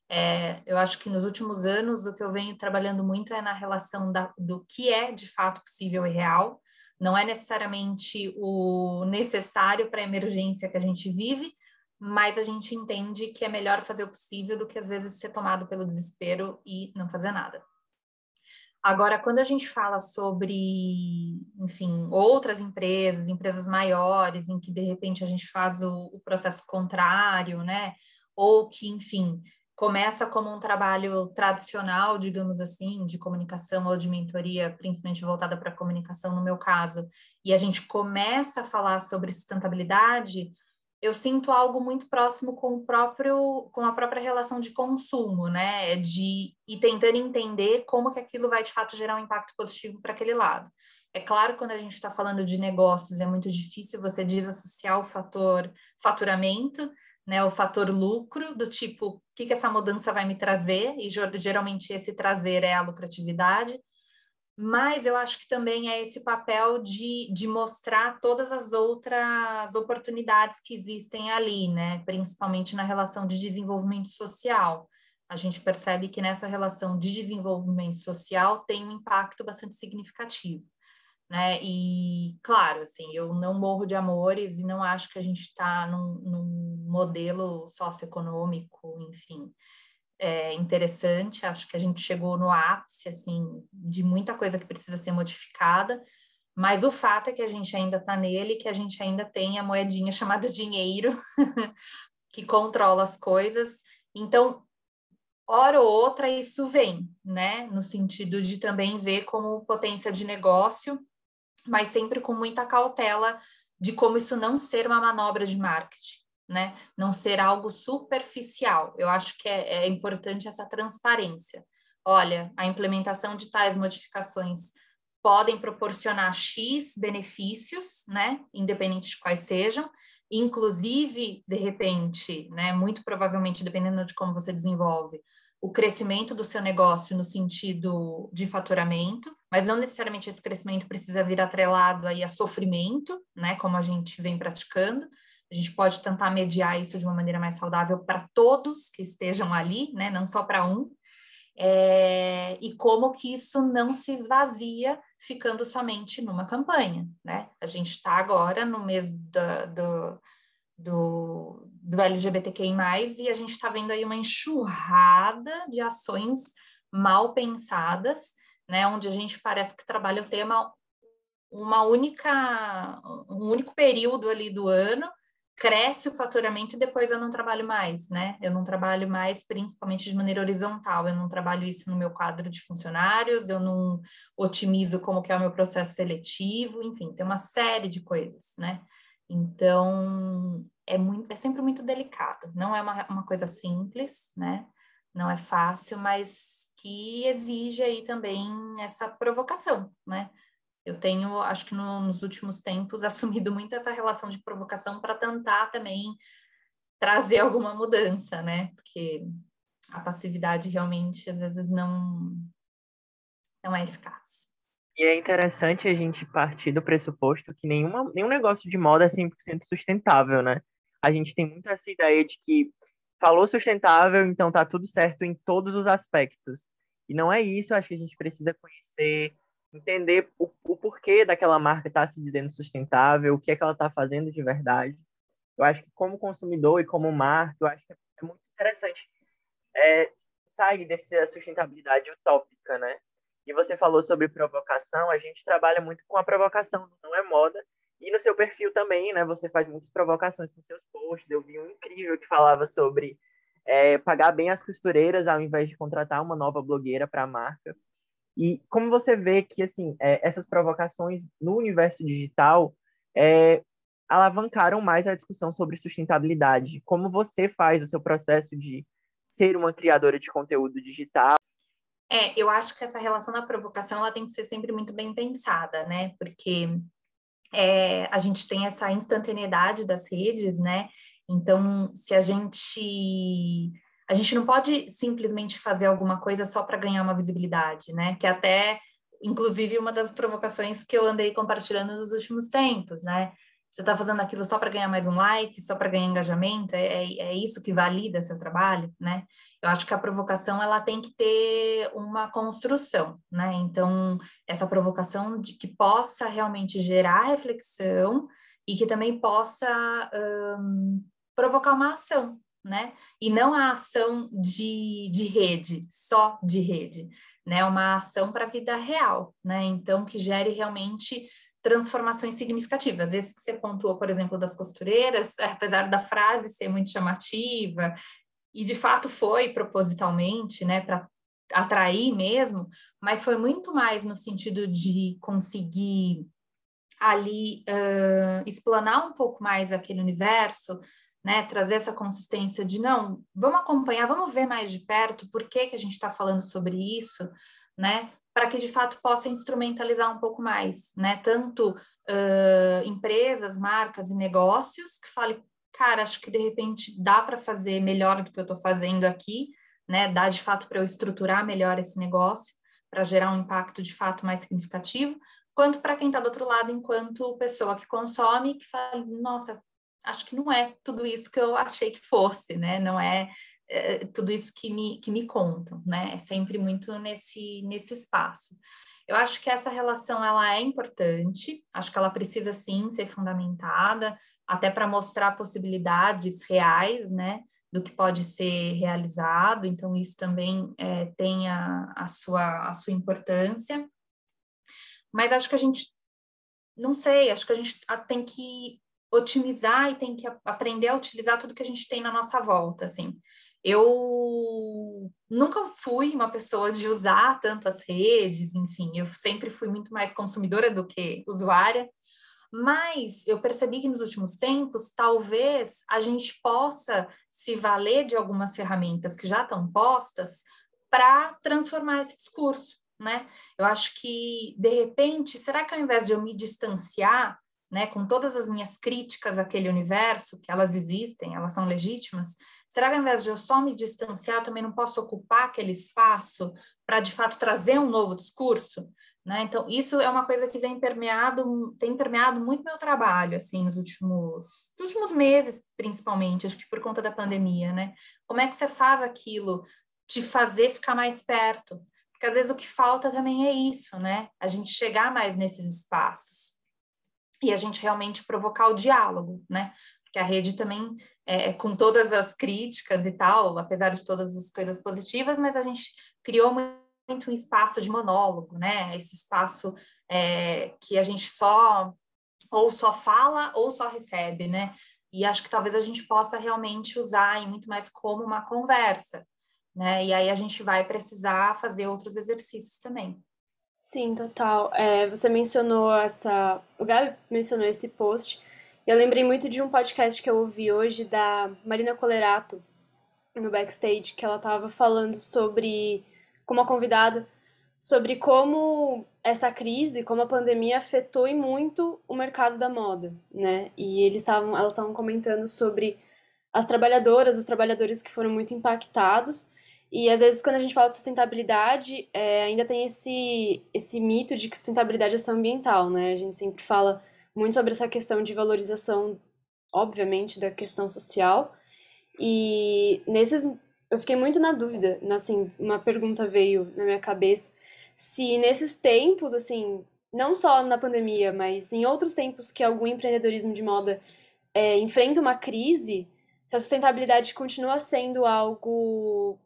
É, eu acho que nos últimos anos o que eu venho trabalhando muito é na relação da, do que é de fato possível e real, não é necessariamente o necessário para a emergência que a gente vive, mas a gente entende que é melhor fazer o possível do que às vezes ser tomado pelo desespero e não fazer nada. Agora, quando a gente fala sobre, enfim, outras empresas, empresas maiores, em que de repente a gente faz o, o processo contrário, né? Ou que, enfim, começa como um trabalho tradicional, digamos assim, de comunicação ou de mentoria, principalmente voltada para comunicação, no meu caso, e a gente começa a falar sobre sustentabilidade, eu sinto algo muito próximo com o próprio com a própria relação de consumo, né? De e tentando entender como que aquilo vai de fato gerar um impacto positivo para aquele lado. É claro, quando a gente está falando de negócios, é muito difícil você desassociar o fator faturamento, né? O fator lucro, do tipo, o que, que essa mudança vai me trazer? E geralmente esse trazer é a lucratividade mas eu acho que também é esse papel de, de mostrar todas as outras oportunidades que existem ali, né? Principalmente na relação de desenvolvimento social. A gente percebe que nessa relação de desenvolvimento social tem um impacto bastante significativo. Né? E, claro, assim, eu não morro de amores e não acho que a gente está num, num modelo socioeconômico, enfim, é, interessante. Acho que a gente chegou no ápice assim de muita coisa que precisa ser modificada. Mas o fato é que a gente ainda está nele, que a gente ainda tem a moedinha *laughs* chamada dinheiro, *laughs* que controla as coisas. Então, hora ou outra, isso vem, né? No sentido de também ver como potência de negócio, mas sempre com muita cautela de como isso não ser uma manobra de marketing né? Não ser algo superficial. Eu acho que é, é importante essa transparência. Olha, a implementação de tais modificações podem proporcionar X benefícios, né? Independente de quais sejam, inclusive, de repente, né? Muito provavelmente, dependendo de como você desenvolve, o crescimento do seu negócio no sentido de faturamento, mas não necessariamente esse crescimento precisa vir atrelado aí a sofrimento, né? Como a gente vem praticando. A gente pode tentar mediar isso de uma maneira mais saudável para todos que estejam ali, né? Não só para um. É, e como que isso não se esvazia ficando somente numa campanha, né? A gente está agora no mês do, do, do LGBTQI+, e a gente está vendo aí uma enxurrada de ações mal pensadas, né? Onde a gente parece que trabalha o tema uma única, um único período ali do ano, cresce o faturamento e depois eu não trabalho mais, né? Eu não trabalho mais principalmente de maneira horizontal, eu não trabalho isso no meu quadro de funcionários, eu não otimizo como que é o meu processo seletivo, enfim, tem uma série de coisas, né? Então, é, muito, é sempre muito delicado, não é uma, uma coisa simples, né? Não é fácil, mas que exige aí também essa provocação, né? Eu tenho, acho que no, nos últimos tempos, *laughs* assumido muito essa relação de provocação para tentar também trazer alguma mudança, né? Porque a passividade realmente às vezes não não é eficaz. E é interessante a gente partir do pressuposto que nenhuma, nenhum negócio de moda é 100% sustentável, né? A gente tem muito essa ideia de que falou sustentável, então tá tudo certo em todos os aspectos. E não é isso, acho que a gente precisa conhecer entender o, o porquê daquela marca estar tá se dizendo sustentável, o que é que ela está fazendo de verdade. Eu acho que como consumidor e como marca, eu acho que é muito interessante é, sai dessa sustentabilidade utópica, né? E você falou sobre provocação, a gente trabalha muito com a provocação, não é moda. E no seu perfil também, né? Você faz muitas provocações com seus posts. Eu vi um incrível que falava sobre é, pagar bem as costureiras ao invés de contratar uma nova blogueira para a marca. E como você vê que assim é, essas provocações no universo digital é, alavancaram mais a discussão sobre sustentabilidade? Como você faz o seu processo de ser uma criadora de conteúdo digital? É, eu acho que essa relação da provocação ela tem que ser sempre muito bem pensada, né? Porque é, a gente tem essa instantaneidade das redes, né? Então, se a gente a gente não pode simplesmente fazer alguma coisa só para ganhar uma visibilidade, né? Que até, inclusive, uma das provocações que eu andei compartilhando nos últimos tempos, né? Você está fazendo aquilo só para ganhar mais um like, só para ganhar engajamento? É, é, é, isso que valida seu trabalho, né? Eu acho que a provocação ela tem que ter uma construção, né? Então essa provocação de que possa realmente gerar reflexão e que também possa um, provocar uma ação, né? E não a ação de, de rede, só de rede, né? Uma ação para a vida real, né? Então que gere realmente transformações significativas. Esse que você pontuou, por exemplo, das costureiras, *laughs* apesar da frase ser muito chamativa, e de fato foi propositalmente, né, para atrair mesmo, mas foi muito mais no sentido de conseguir ali uh, explanar um pouco mais aquele universo, né, trazer essa consistência de não, vamos acompanhar, vamos ver mais de perto por que, que a gente está falando sobre isso, né, para que de fato possa instrumentalizar um pouco mais, né? Tanto uh, empresas, marcas e negócios que falem, cara, acho que de repente dá para fazer melhor do que eu estou fazendo aqui, né? Dá de fato para eu estruturar melhor esse negócio, para gerar um impacto de fato mais significativo, quanto para quem está do outro lado, enquanto pessoa que consome, que fala, nossa, acho que não é tudo isso que eu achei que fosse, né? Não é é, tudo isso que me, que me contam, né? É sempre muito nesse, nesse espaço. Eu acho que essa relação ela é importante, acho que ela precisa sim ser fundamentada, até para mostrar possibilidades reais, né? Do que pode ser realizado, então isso também é, tem a, a, sua, a sua importância. Mas acho que a gente, não sei, acho que a gente tem que otimizar e tem que aprender a utilizar tudo que a gente tem na nossa volta, assim. Eu nunca fui uma pessoa de usar tantas redes, enfim, eu sempre fui muito mais consumidora do que usuária, mas eu percebi que nos últimos tempos, talvez a gente possa se valer de algumas ferramentas que já estão postas para transformar esse discurso, né? Eu acho que, de repente, será que ao invés de eu me distanciar, né, com todas as minhas críticas àquele universo, que elas existem, elas são legítimas, Será que ao invés de eu só me distanciar, eu também não posso ocupar aquele espaço para de fato trazer um novo discurso? Né? Então, isso é uma coisa que vem permeado, tem permeado muito meu trabalho, assim, nos últimos, nos últimos meses, principalmente, acho que por conta da pandemia, né? Como é que você faz aquilo de fazer ficar mais perto? Porque às vezes o que falta também é isso, né? A gente chegar mais nesses espaços e a gente realmente provocar o diálogo, né? Porque a rede também é, é, com todas as críticas e tal, apesar de todas as coisas positivas, mas a gente criou muito um espaço de monólogo, né? Esse espaço é, que a gente só ou só fala ou só recebe, né? E acho que talvez a gente possa realmente usar e muito mais como uma conversa, né? E aí a gente vai precisar fazer outros exercícios também. Sim, total. É, você mencionou essa. O Gabi mencionou esse post eu lembrei muito de um podcast que eu ouvi hoje da Marina Colerato, no backstage, que ela estava falando sobre, como a convidada, sobre como essa crise, como a pandemia afetou e muito o mercado da moda, né? E eles estavam, elas estavam comentando sobre as trabalhadoras, os trabalhadores que foram muito impactados. E às vezes quando a gente fala de sustentabilidade, é, ainda tem esse esse mito de que sustentabilidade é só ambiental, né? A gente sempre fala muito sobre essa questão de valorização, obviamente, da questão social. E nesses. Eu fiquei muito na dúvida, assim, uma pergunta veio na minha cabeça, se nesses tempos, assim, não só na pandemia, mas em outros tempos que algum empreendedorismo de moda é, enfrenta uma crise, se a sustentabilidade continua sendo algo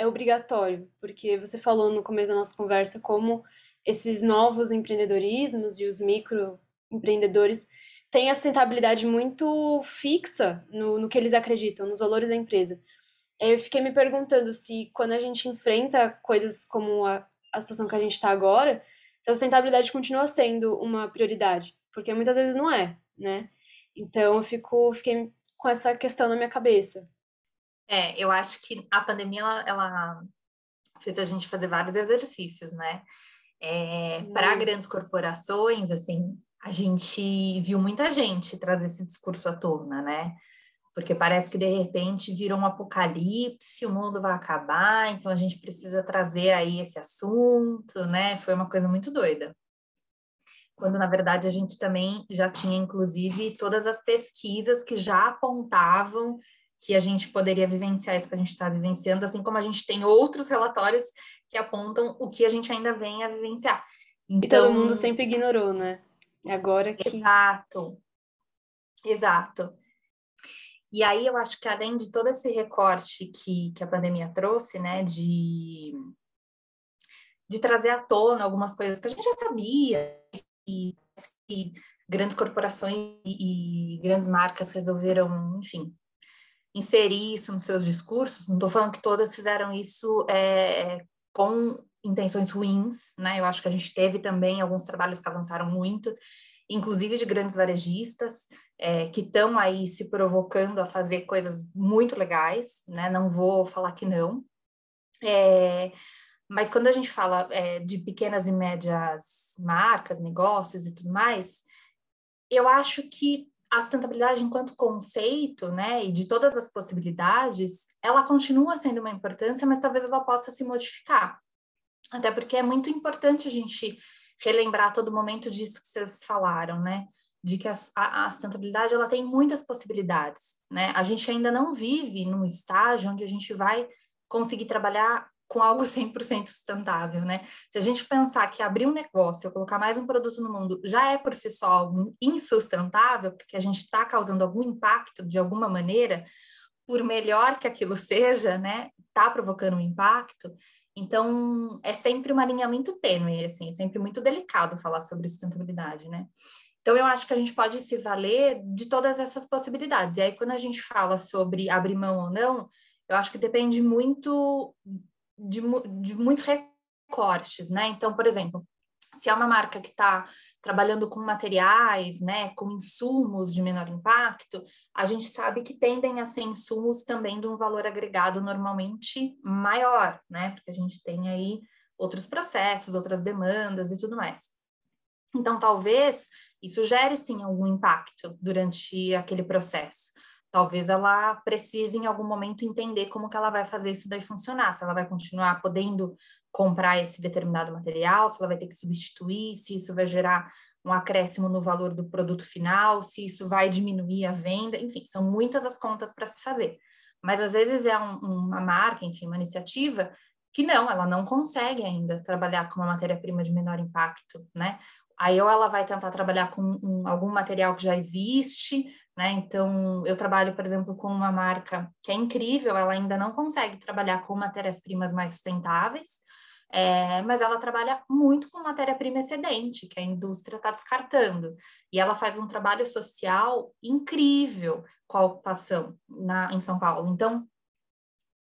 é obrigatório, porque você falou no começo da nossa conversa como esses novos empreendedorismos e os microempreendedores têm a sustentabilidade muito fixa no, no que eles acreditam, nos valores da empresa. Eu fiquei me perguntando se quando a gente enfrenta coisas como a, a situação que a gente está agora, se a sustentabilidade continua sendo uma prioridade, porque muitas vezes não é, né? Então eu fico, fiquei com essa questão na minha cabeça. É, eu acho que a pandemia ela, ela fez a gente fazer vários exercícios, né? É, Para grandes corporações, assim, a gente viu muita gente trazer esse discurso à tona, né? Porque parece que de repente virou um apocalipse, o mundo vai acabar, então a gente precisa trazer aí esse assunto, né? Foi uma coisa muito doida. Quando na verdade a gente também já tinha, inclusive, todas as pesquisas que já apontavam que a gente poderia vivenciar isso que a gente está vivenciando, assim como a gente tem outros relatórios que apontam o que a gente ainda vem a vivenciar. Então, e todo então mundo sempre ignorou, né? Agora que. Exato. Exato. E aí eu acho que além de todo esse recorte que, que a pandemia trouxe, né, de, de trazer à tona algumas coisas que a gente já sabia, e, e grandes corporações e, e grandes marcas resolveram, enfim, inserir isso nos seus discursos. Não estou falando que todas fizeram isso é, com intenções ruins, né? Eu acho que a gente teve também alguns trabalhos que avançaram muito, inclusive de grandes varejistas é, que estão aí se provocando a fazer coisas muito legais, né? Não vou falar que não. É, mas quando a gente fala é, de pequenas e médias marcas, negócios e tudo mais, eu acho que a sustentabilidade enquanto conceito, né, e de todas as possibilidades, ela continua sendo uma importância, mas talvez ela possa se modificar. Até porque é muito importante a gente relembrar a todo momento disso que vocês falaram, né? De que a, a, a sustentabilidade ela tem muitas possibilidades, né? A gente ainda não vive num estágio onde a gente vai conseguir trabalhar com algo *laughs* 100% sustentável, né? Se a gente pensar que abrir um negócio, colocar mais um produto no mundo, já é por si só insustentável, porque a gente está causando algum impacto de alguma maneira, por melhor que aquilo *laughs* seja, né? Está provocando um impacto. Então, é sempre um alinhamento tênue, assim, é sempre muito delicado falar sobre sustentabilidade, né? Então, eu acho que a gente pode se valer de todas essas possibilidades. E aí, quando a gente fala sobre abrir mão ou não, eu acho que depende muito de, de muitos recortes, né? Então, por exemplo, se é uma marca que está trabalhando com materiais, né, com insumos de menor impacto, a gente sabe que tendem a ser insumos também de um valor agregado normalmente maior, né, porque a gente tem aí outros processos, outras demandas e tudo mais. Então, talvez isso gere sim algum impacto durante aquele processo talvez ela precise em algum momento entender como que ela vai fazer isso daí funcionar, se ela vai continuar podendo comprar esse determinado material, se ela vai ter que substituir, se isso vai gerar um acréscimo no valor do produto final, se isso vai diminuir a venda, enfim, são muitas as contas para se fazer. Mas às vezes é um, uma marca, enfim, uma iniciativa que não, ela não consegue ainda trabalhar com uma matéria-prima de menor impacto, né? Aí ou ela vai tentar trabalhar com um, algum material que já existe, né? Então, eu trabalho, por exemplo, com uma marca que é incrível, ela ainda não consegue trabalhar com matérias-primas mais sustentáveis, é, mas ela trabalha muito com matéria-prima excedente, que a indústria está descartando. E ela faz um trabalho social incrível com a ocupação na, em São Paulo. Então,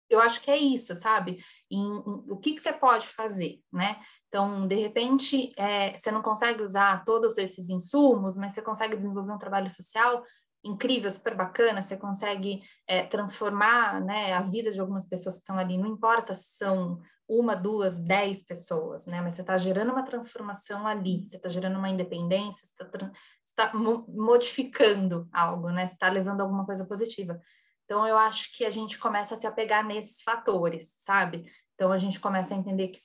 eu acho que é isso, sabe? Em, em, o que, que você pode fazer, né? Então, de repente, é, você não consegue usar todos esses insumos, mas você consegue desenvolver um trabalho social incrível, super bacana, você consegue é, transformar né, a vida de algumas pessoas que estão ali, não importa se são uma, duas, dez pessoas, né? Mas você está gerando uma transformação ali, você está gerando uma independência, você está tá modificando algo, né? Você está levando alguma coisa positiva. Então, eu acho que a gente começa a se apegar nesses fatores, sabe? Então, a gente começa a entender que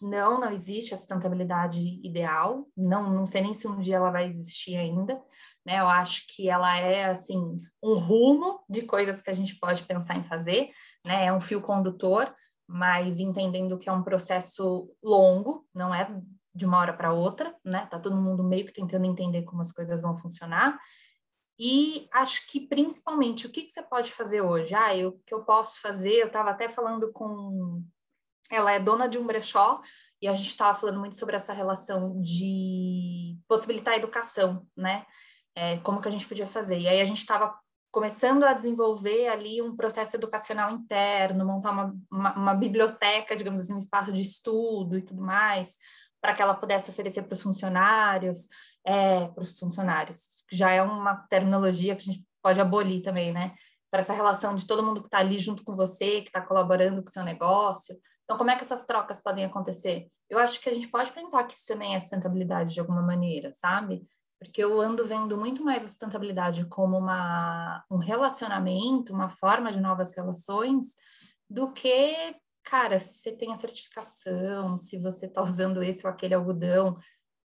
não, não existe a sustentabilidade ideal, não, não sei nem se um dia ela vai existir ainda, né? Eu acho que ela é assim um rumo de coisas que a gente pode pensar em fazer, né? É um fio condutor, mas entendendo que é um processo longo, não é de uma hora para outra, né? Tá todo mundo meio que tentando entender como as coisas vão funcionar. E acho que principalmente o que, que você pode fazer hoje? Ah, o que eu posso fazer? Eu estava até falando com ela é dona de um brechó e a gente estava falando muito sobre essa relação de possibilitar a educação, né? É, como que a gente podia fazer. E aí a gente estava começando a desenvolver ali um processo educacional interno, montar uma, uma, uma biblioteca, digamos assim, um espaço de estudo e tudo mais, para que ela pudesse oferecer para os funcionários, é, para os funcionários, já é uma terminologia que a gente pode abolir também, né? Para essa relação de todo mundo que está ali junto com você, que está colaborando com o seu negócio. Então, como é que essas trocas podem acontecer? Eu acho que a gente pode pensar que isso também é sustentabilidade de alguma maneira, sabe? Porque eu ando vendo muito mais a sustentabilidade como uma, um relacionamento, uma forma de novas relações, do que, cara, se você tem a certificação, se você está usando esse ou aquele algodão.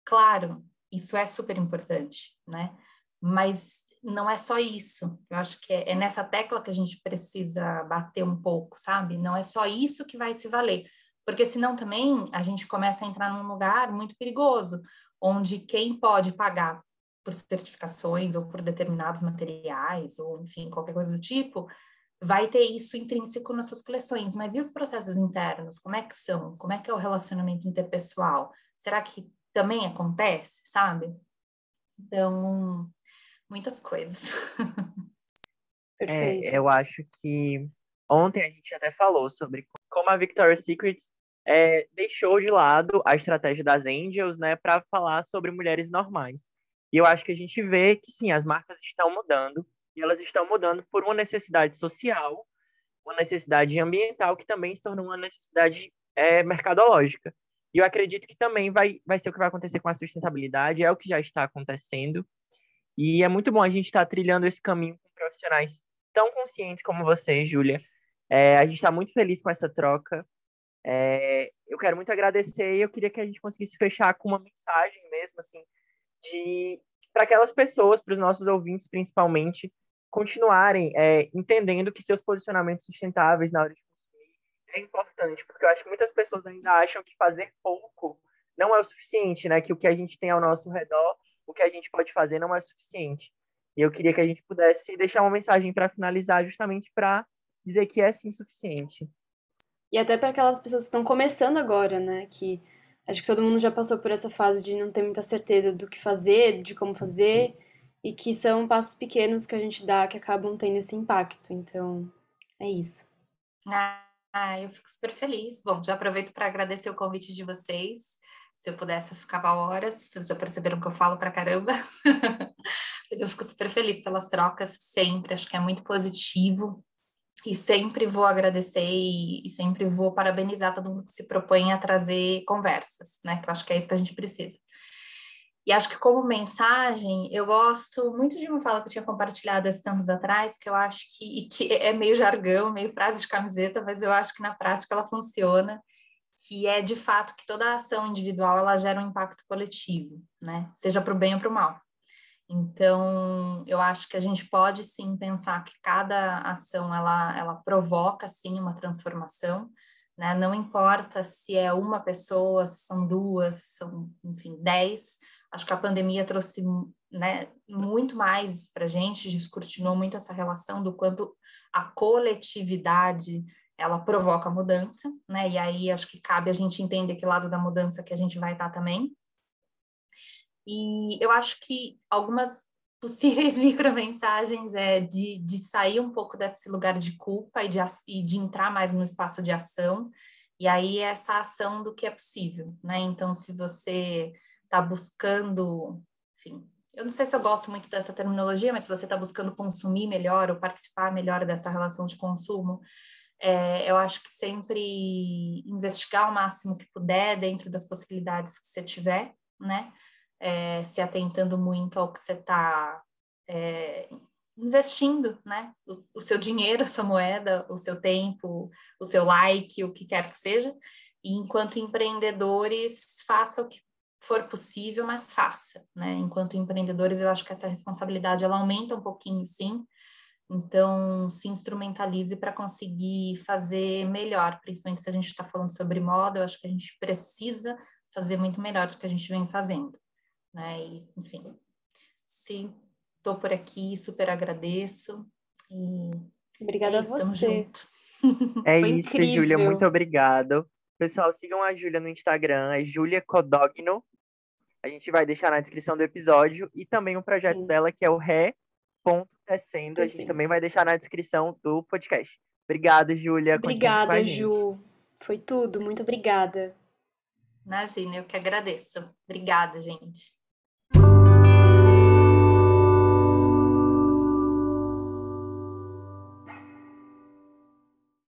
Claro, isso é super importante, né? Mas não é só isso. Eu acho que é, é, nessa tecla que a gente precisa bater um pouco, sabe? Não é só isso que vai se valer. Porque senão também a gente começa a entrar num lugar muito perigoso, onde quem pode pagar por certificações ou por determinados materiais, ou enfim, qualquer coisa do tipo, vai ter isso intrínseco nas suas coleções. Mas e os processos internos? Como é que são? Como é que é o relacionamento interpessoal? Será que também acontece, sabe? Então, muitas coisas. *laughs* Perfeito. É, eu acho que ontem a gente até falou sobre como a Victoria's Secret é, deixou de lado a estratégia das Angels, né, para falar sobre mulheres normais. E eu acho que a gente vê que sim, as marcas estão mudando e elas estão mudando por uma necessidade social, uma necessidade ambiental que também se tornou uma necessidade é, mercadológica. E eu acredito que também vai, vai ser o que vai acontecer com a sustentabilidade, é o que já está acontecendo. E é muito bom a gente estar tá trilhando esse caminho com profissionais tão conscientes como você, Júlia. É, a gente está muito feliz com essa troca. É, eu quero muito agradecer e eu queria que a gente conseguisse fechar com uma mensagem mesmo, assim, de para aquelas pessoas, para os nossos ouvintes principalmente, continuarem é, entendendo que seus posicionamentos sustentáveis na hora de consumir é importante, porque eu acho que muitas pessoas ainda acham que fazer pouco não é o suficiente, né? Que o que a gente tem ao nosso redor o que a gente pode fazer não é suficiente. E eu queria que a gente pudesse deixar uma mensagem para finalizar, justamente para dizer que é sim suficiente. E até para aquelas pessoas que estão começando agora, né? Que acho que todo mundo já passou por essa fase de não ter muita certeza do que fazer, de como fazer, e que são passos pequenos que a gente dá que acabam tendo esse impacto. Então, é isso. Ah, eu fico super feliz. Bom, já aproveito para agradecer o convite de vocês. Se eu pudesse, eu ficava horas. Vocês já perceberam que eu falo pra caramba. *laughs* Mas eu fico super feliz pelas trocas, sempre. Acho que é muito positivo. E sempre vou agradecer e, e sempre vou parabenizar todo mundo que se propõe a trazer conversas, né? Que eu acho que é isso que a gente precisa. E acho que como mensagem, eu gosto muito de uma fala que eu tinha compartilhado há tempos atrás, que eu acho que, que é meio jargão, meio frase de camiseta, mas eu acho que na prática ela funciona, que é de fato que toda ação individual ela gera um impacto coletivo, né? Seja para o bem ou para o mal. Então, eu acho que a gente pode sim pensar que cada ação ela, ela provoca sim uma transformação, né? Não importa se é uma pessoa, se são duas, são, enfim, dez. Acho que a pandemia trouxe né, muito mais para a gente, descortinou muito essa relação do quanto a coletividade ela provoca mudança, né? E aí acho que cabe a gente entender que lado da mudança que a gente vai estar também. E eu acho que algumas *laughs* possíveis micromensagens é de, de sair um pouco desse lugar de culpa e de, e de entrar mais no espaço de ação. E aí essa ação do que é possível, né? Então, se você está buscando, enfim, eu não sei se eu gosto muito dessa terminologia, mas se você está buscando consumir melhor ou participar melhor dessa relação de consumo, é, eu acho que sempre investigar o máximo que puder dentro das possibilidades que você tiver, né? É, se atentando muito ao que você está é, investindo, né? O, o, seu dinheiro, *laughs* a sua moeda, o seu tempo, o seu like, o que quer que seja. E enquanto empreendedores, faça o que for possível, mas faça, né? Enquanto empreendedores, eu acho que essa responsabilidade ela aumenta um pouquinho, sim, então, se instrumentalize para conseguir fazer melhor, principalmente se a gente está falando sobre moda, eu acho que a gente precisa fazer muito melhor do que a gente vem fazendo, né? E, enfim, se estou por aqui, super agradeço. E Obrigada é isso, a você. É Foi isso, Júlia, muito obrigado. Pessoal, sigam a Júlia no Instagram, é Júlia Codogno. A gente vai deixar na descrição do episódio e também o projeto Sim. dela, que é o Ré.tecendo. A gente também vai deixar na descrição do podcast. Obrigada, Júlia. Obrigada, Ju. Foi tudo. Muito obrigada. Imagina, eu que agradeço. Obrigada, gente.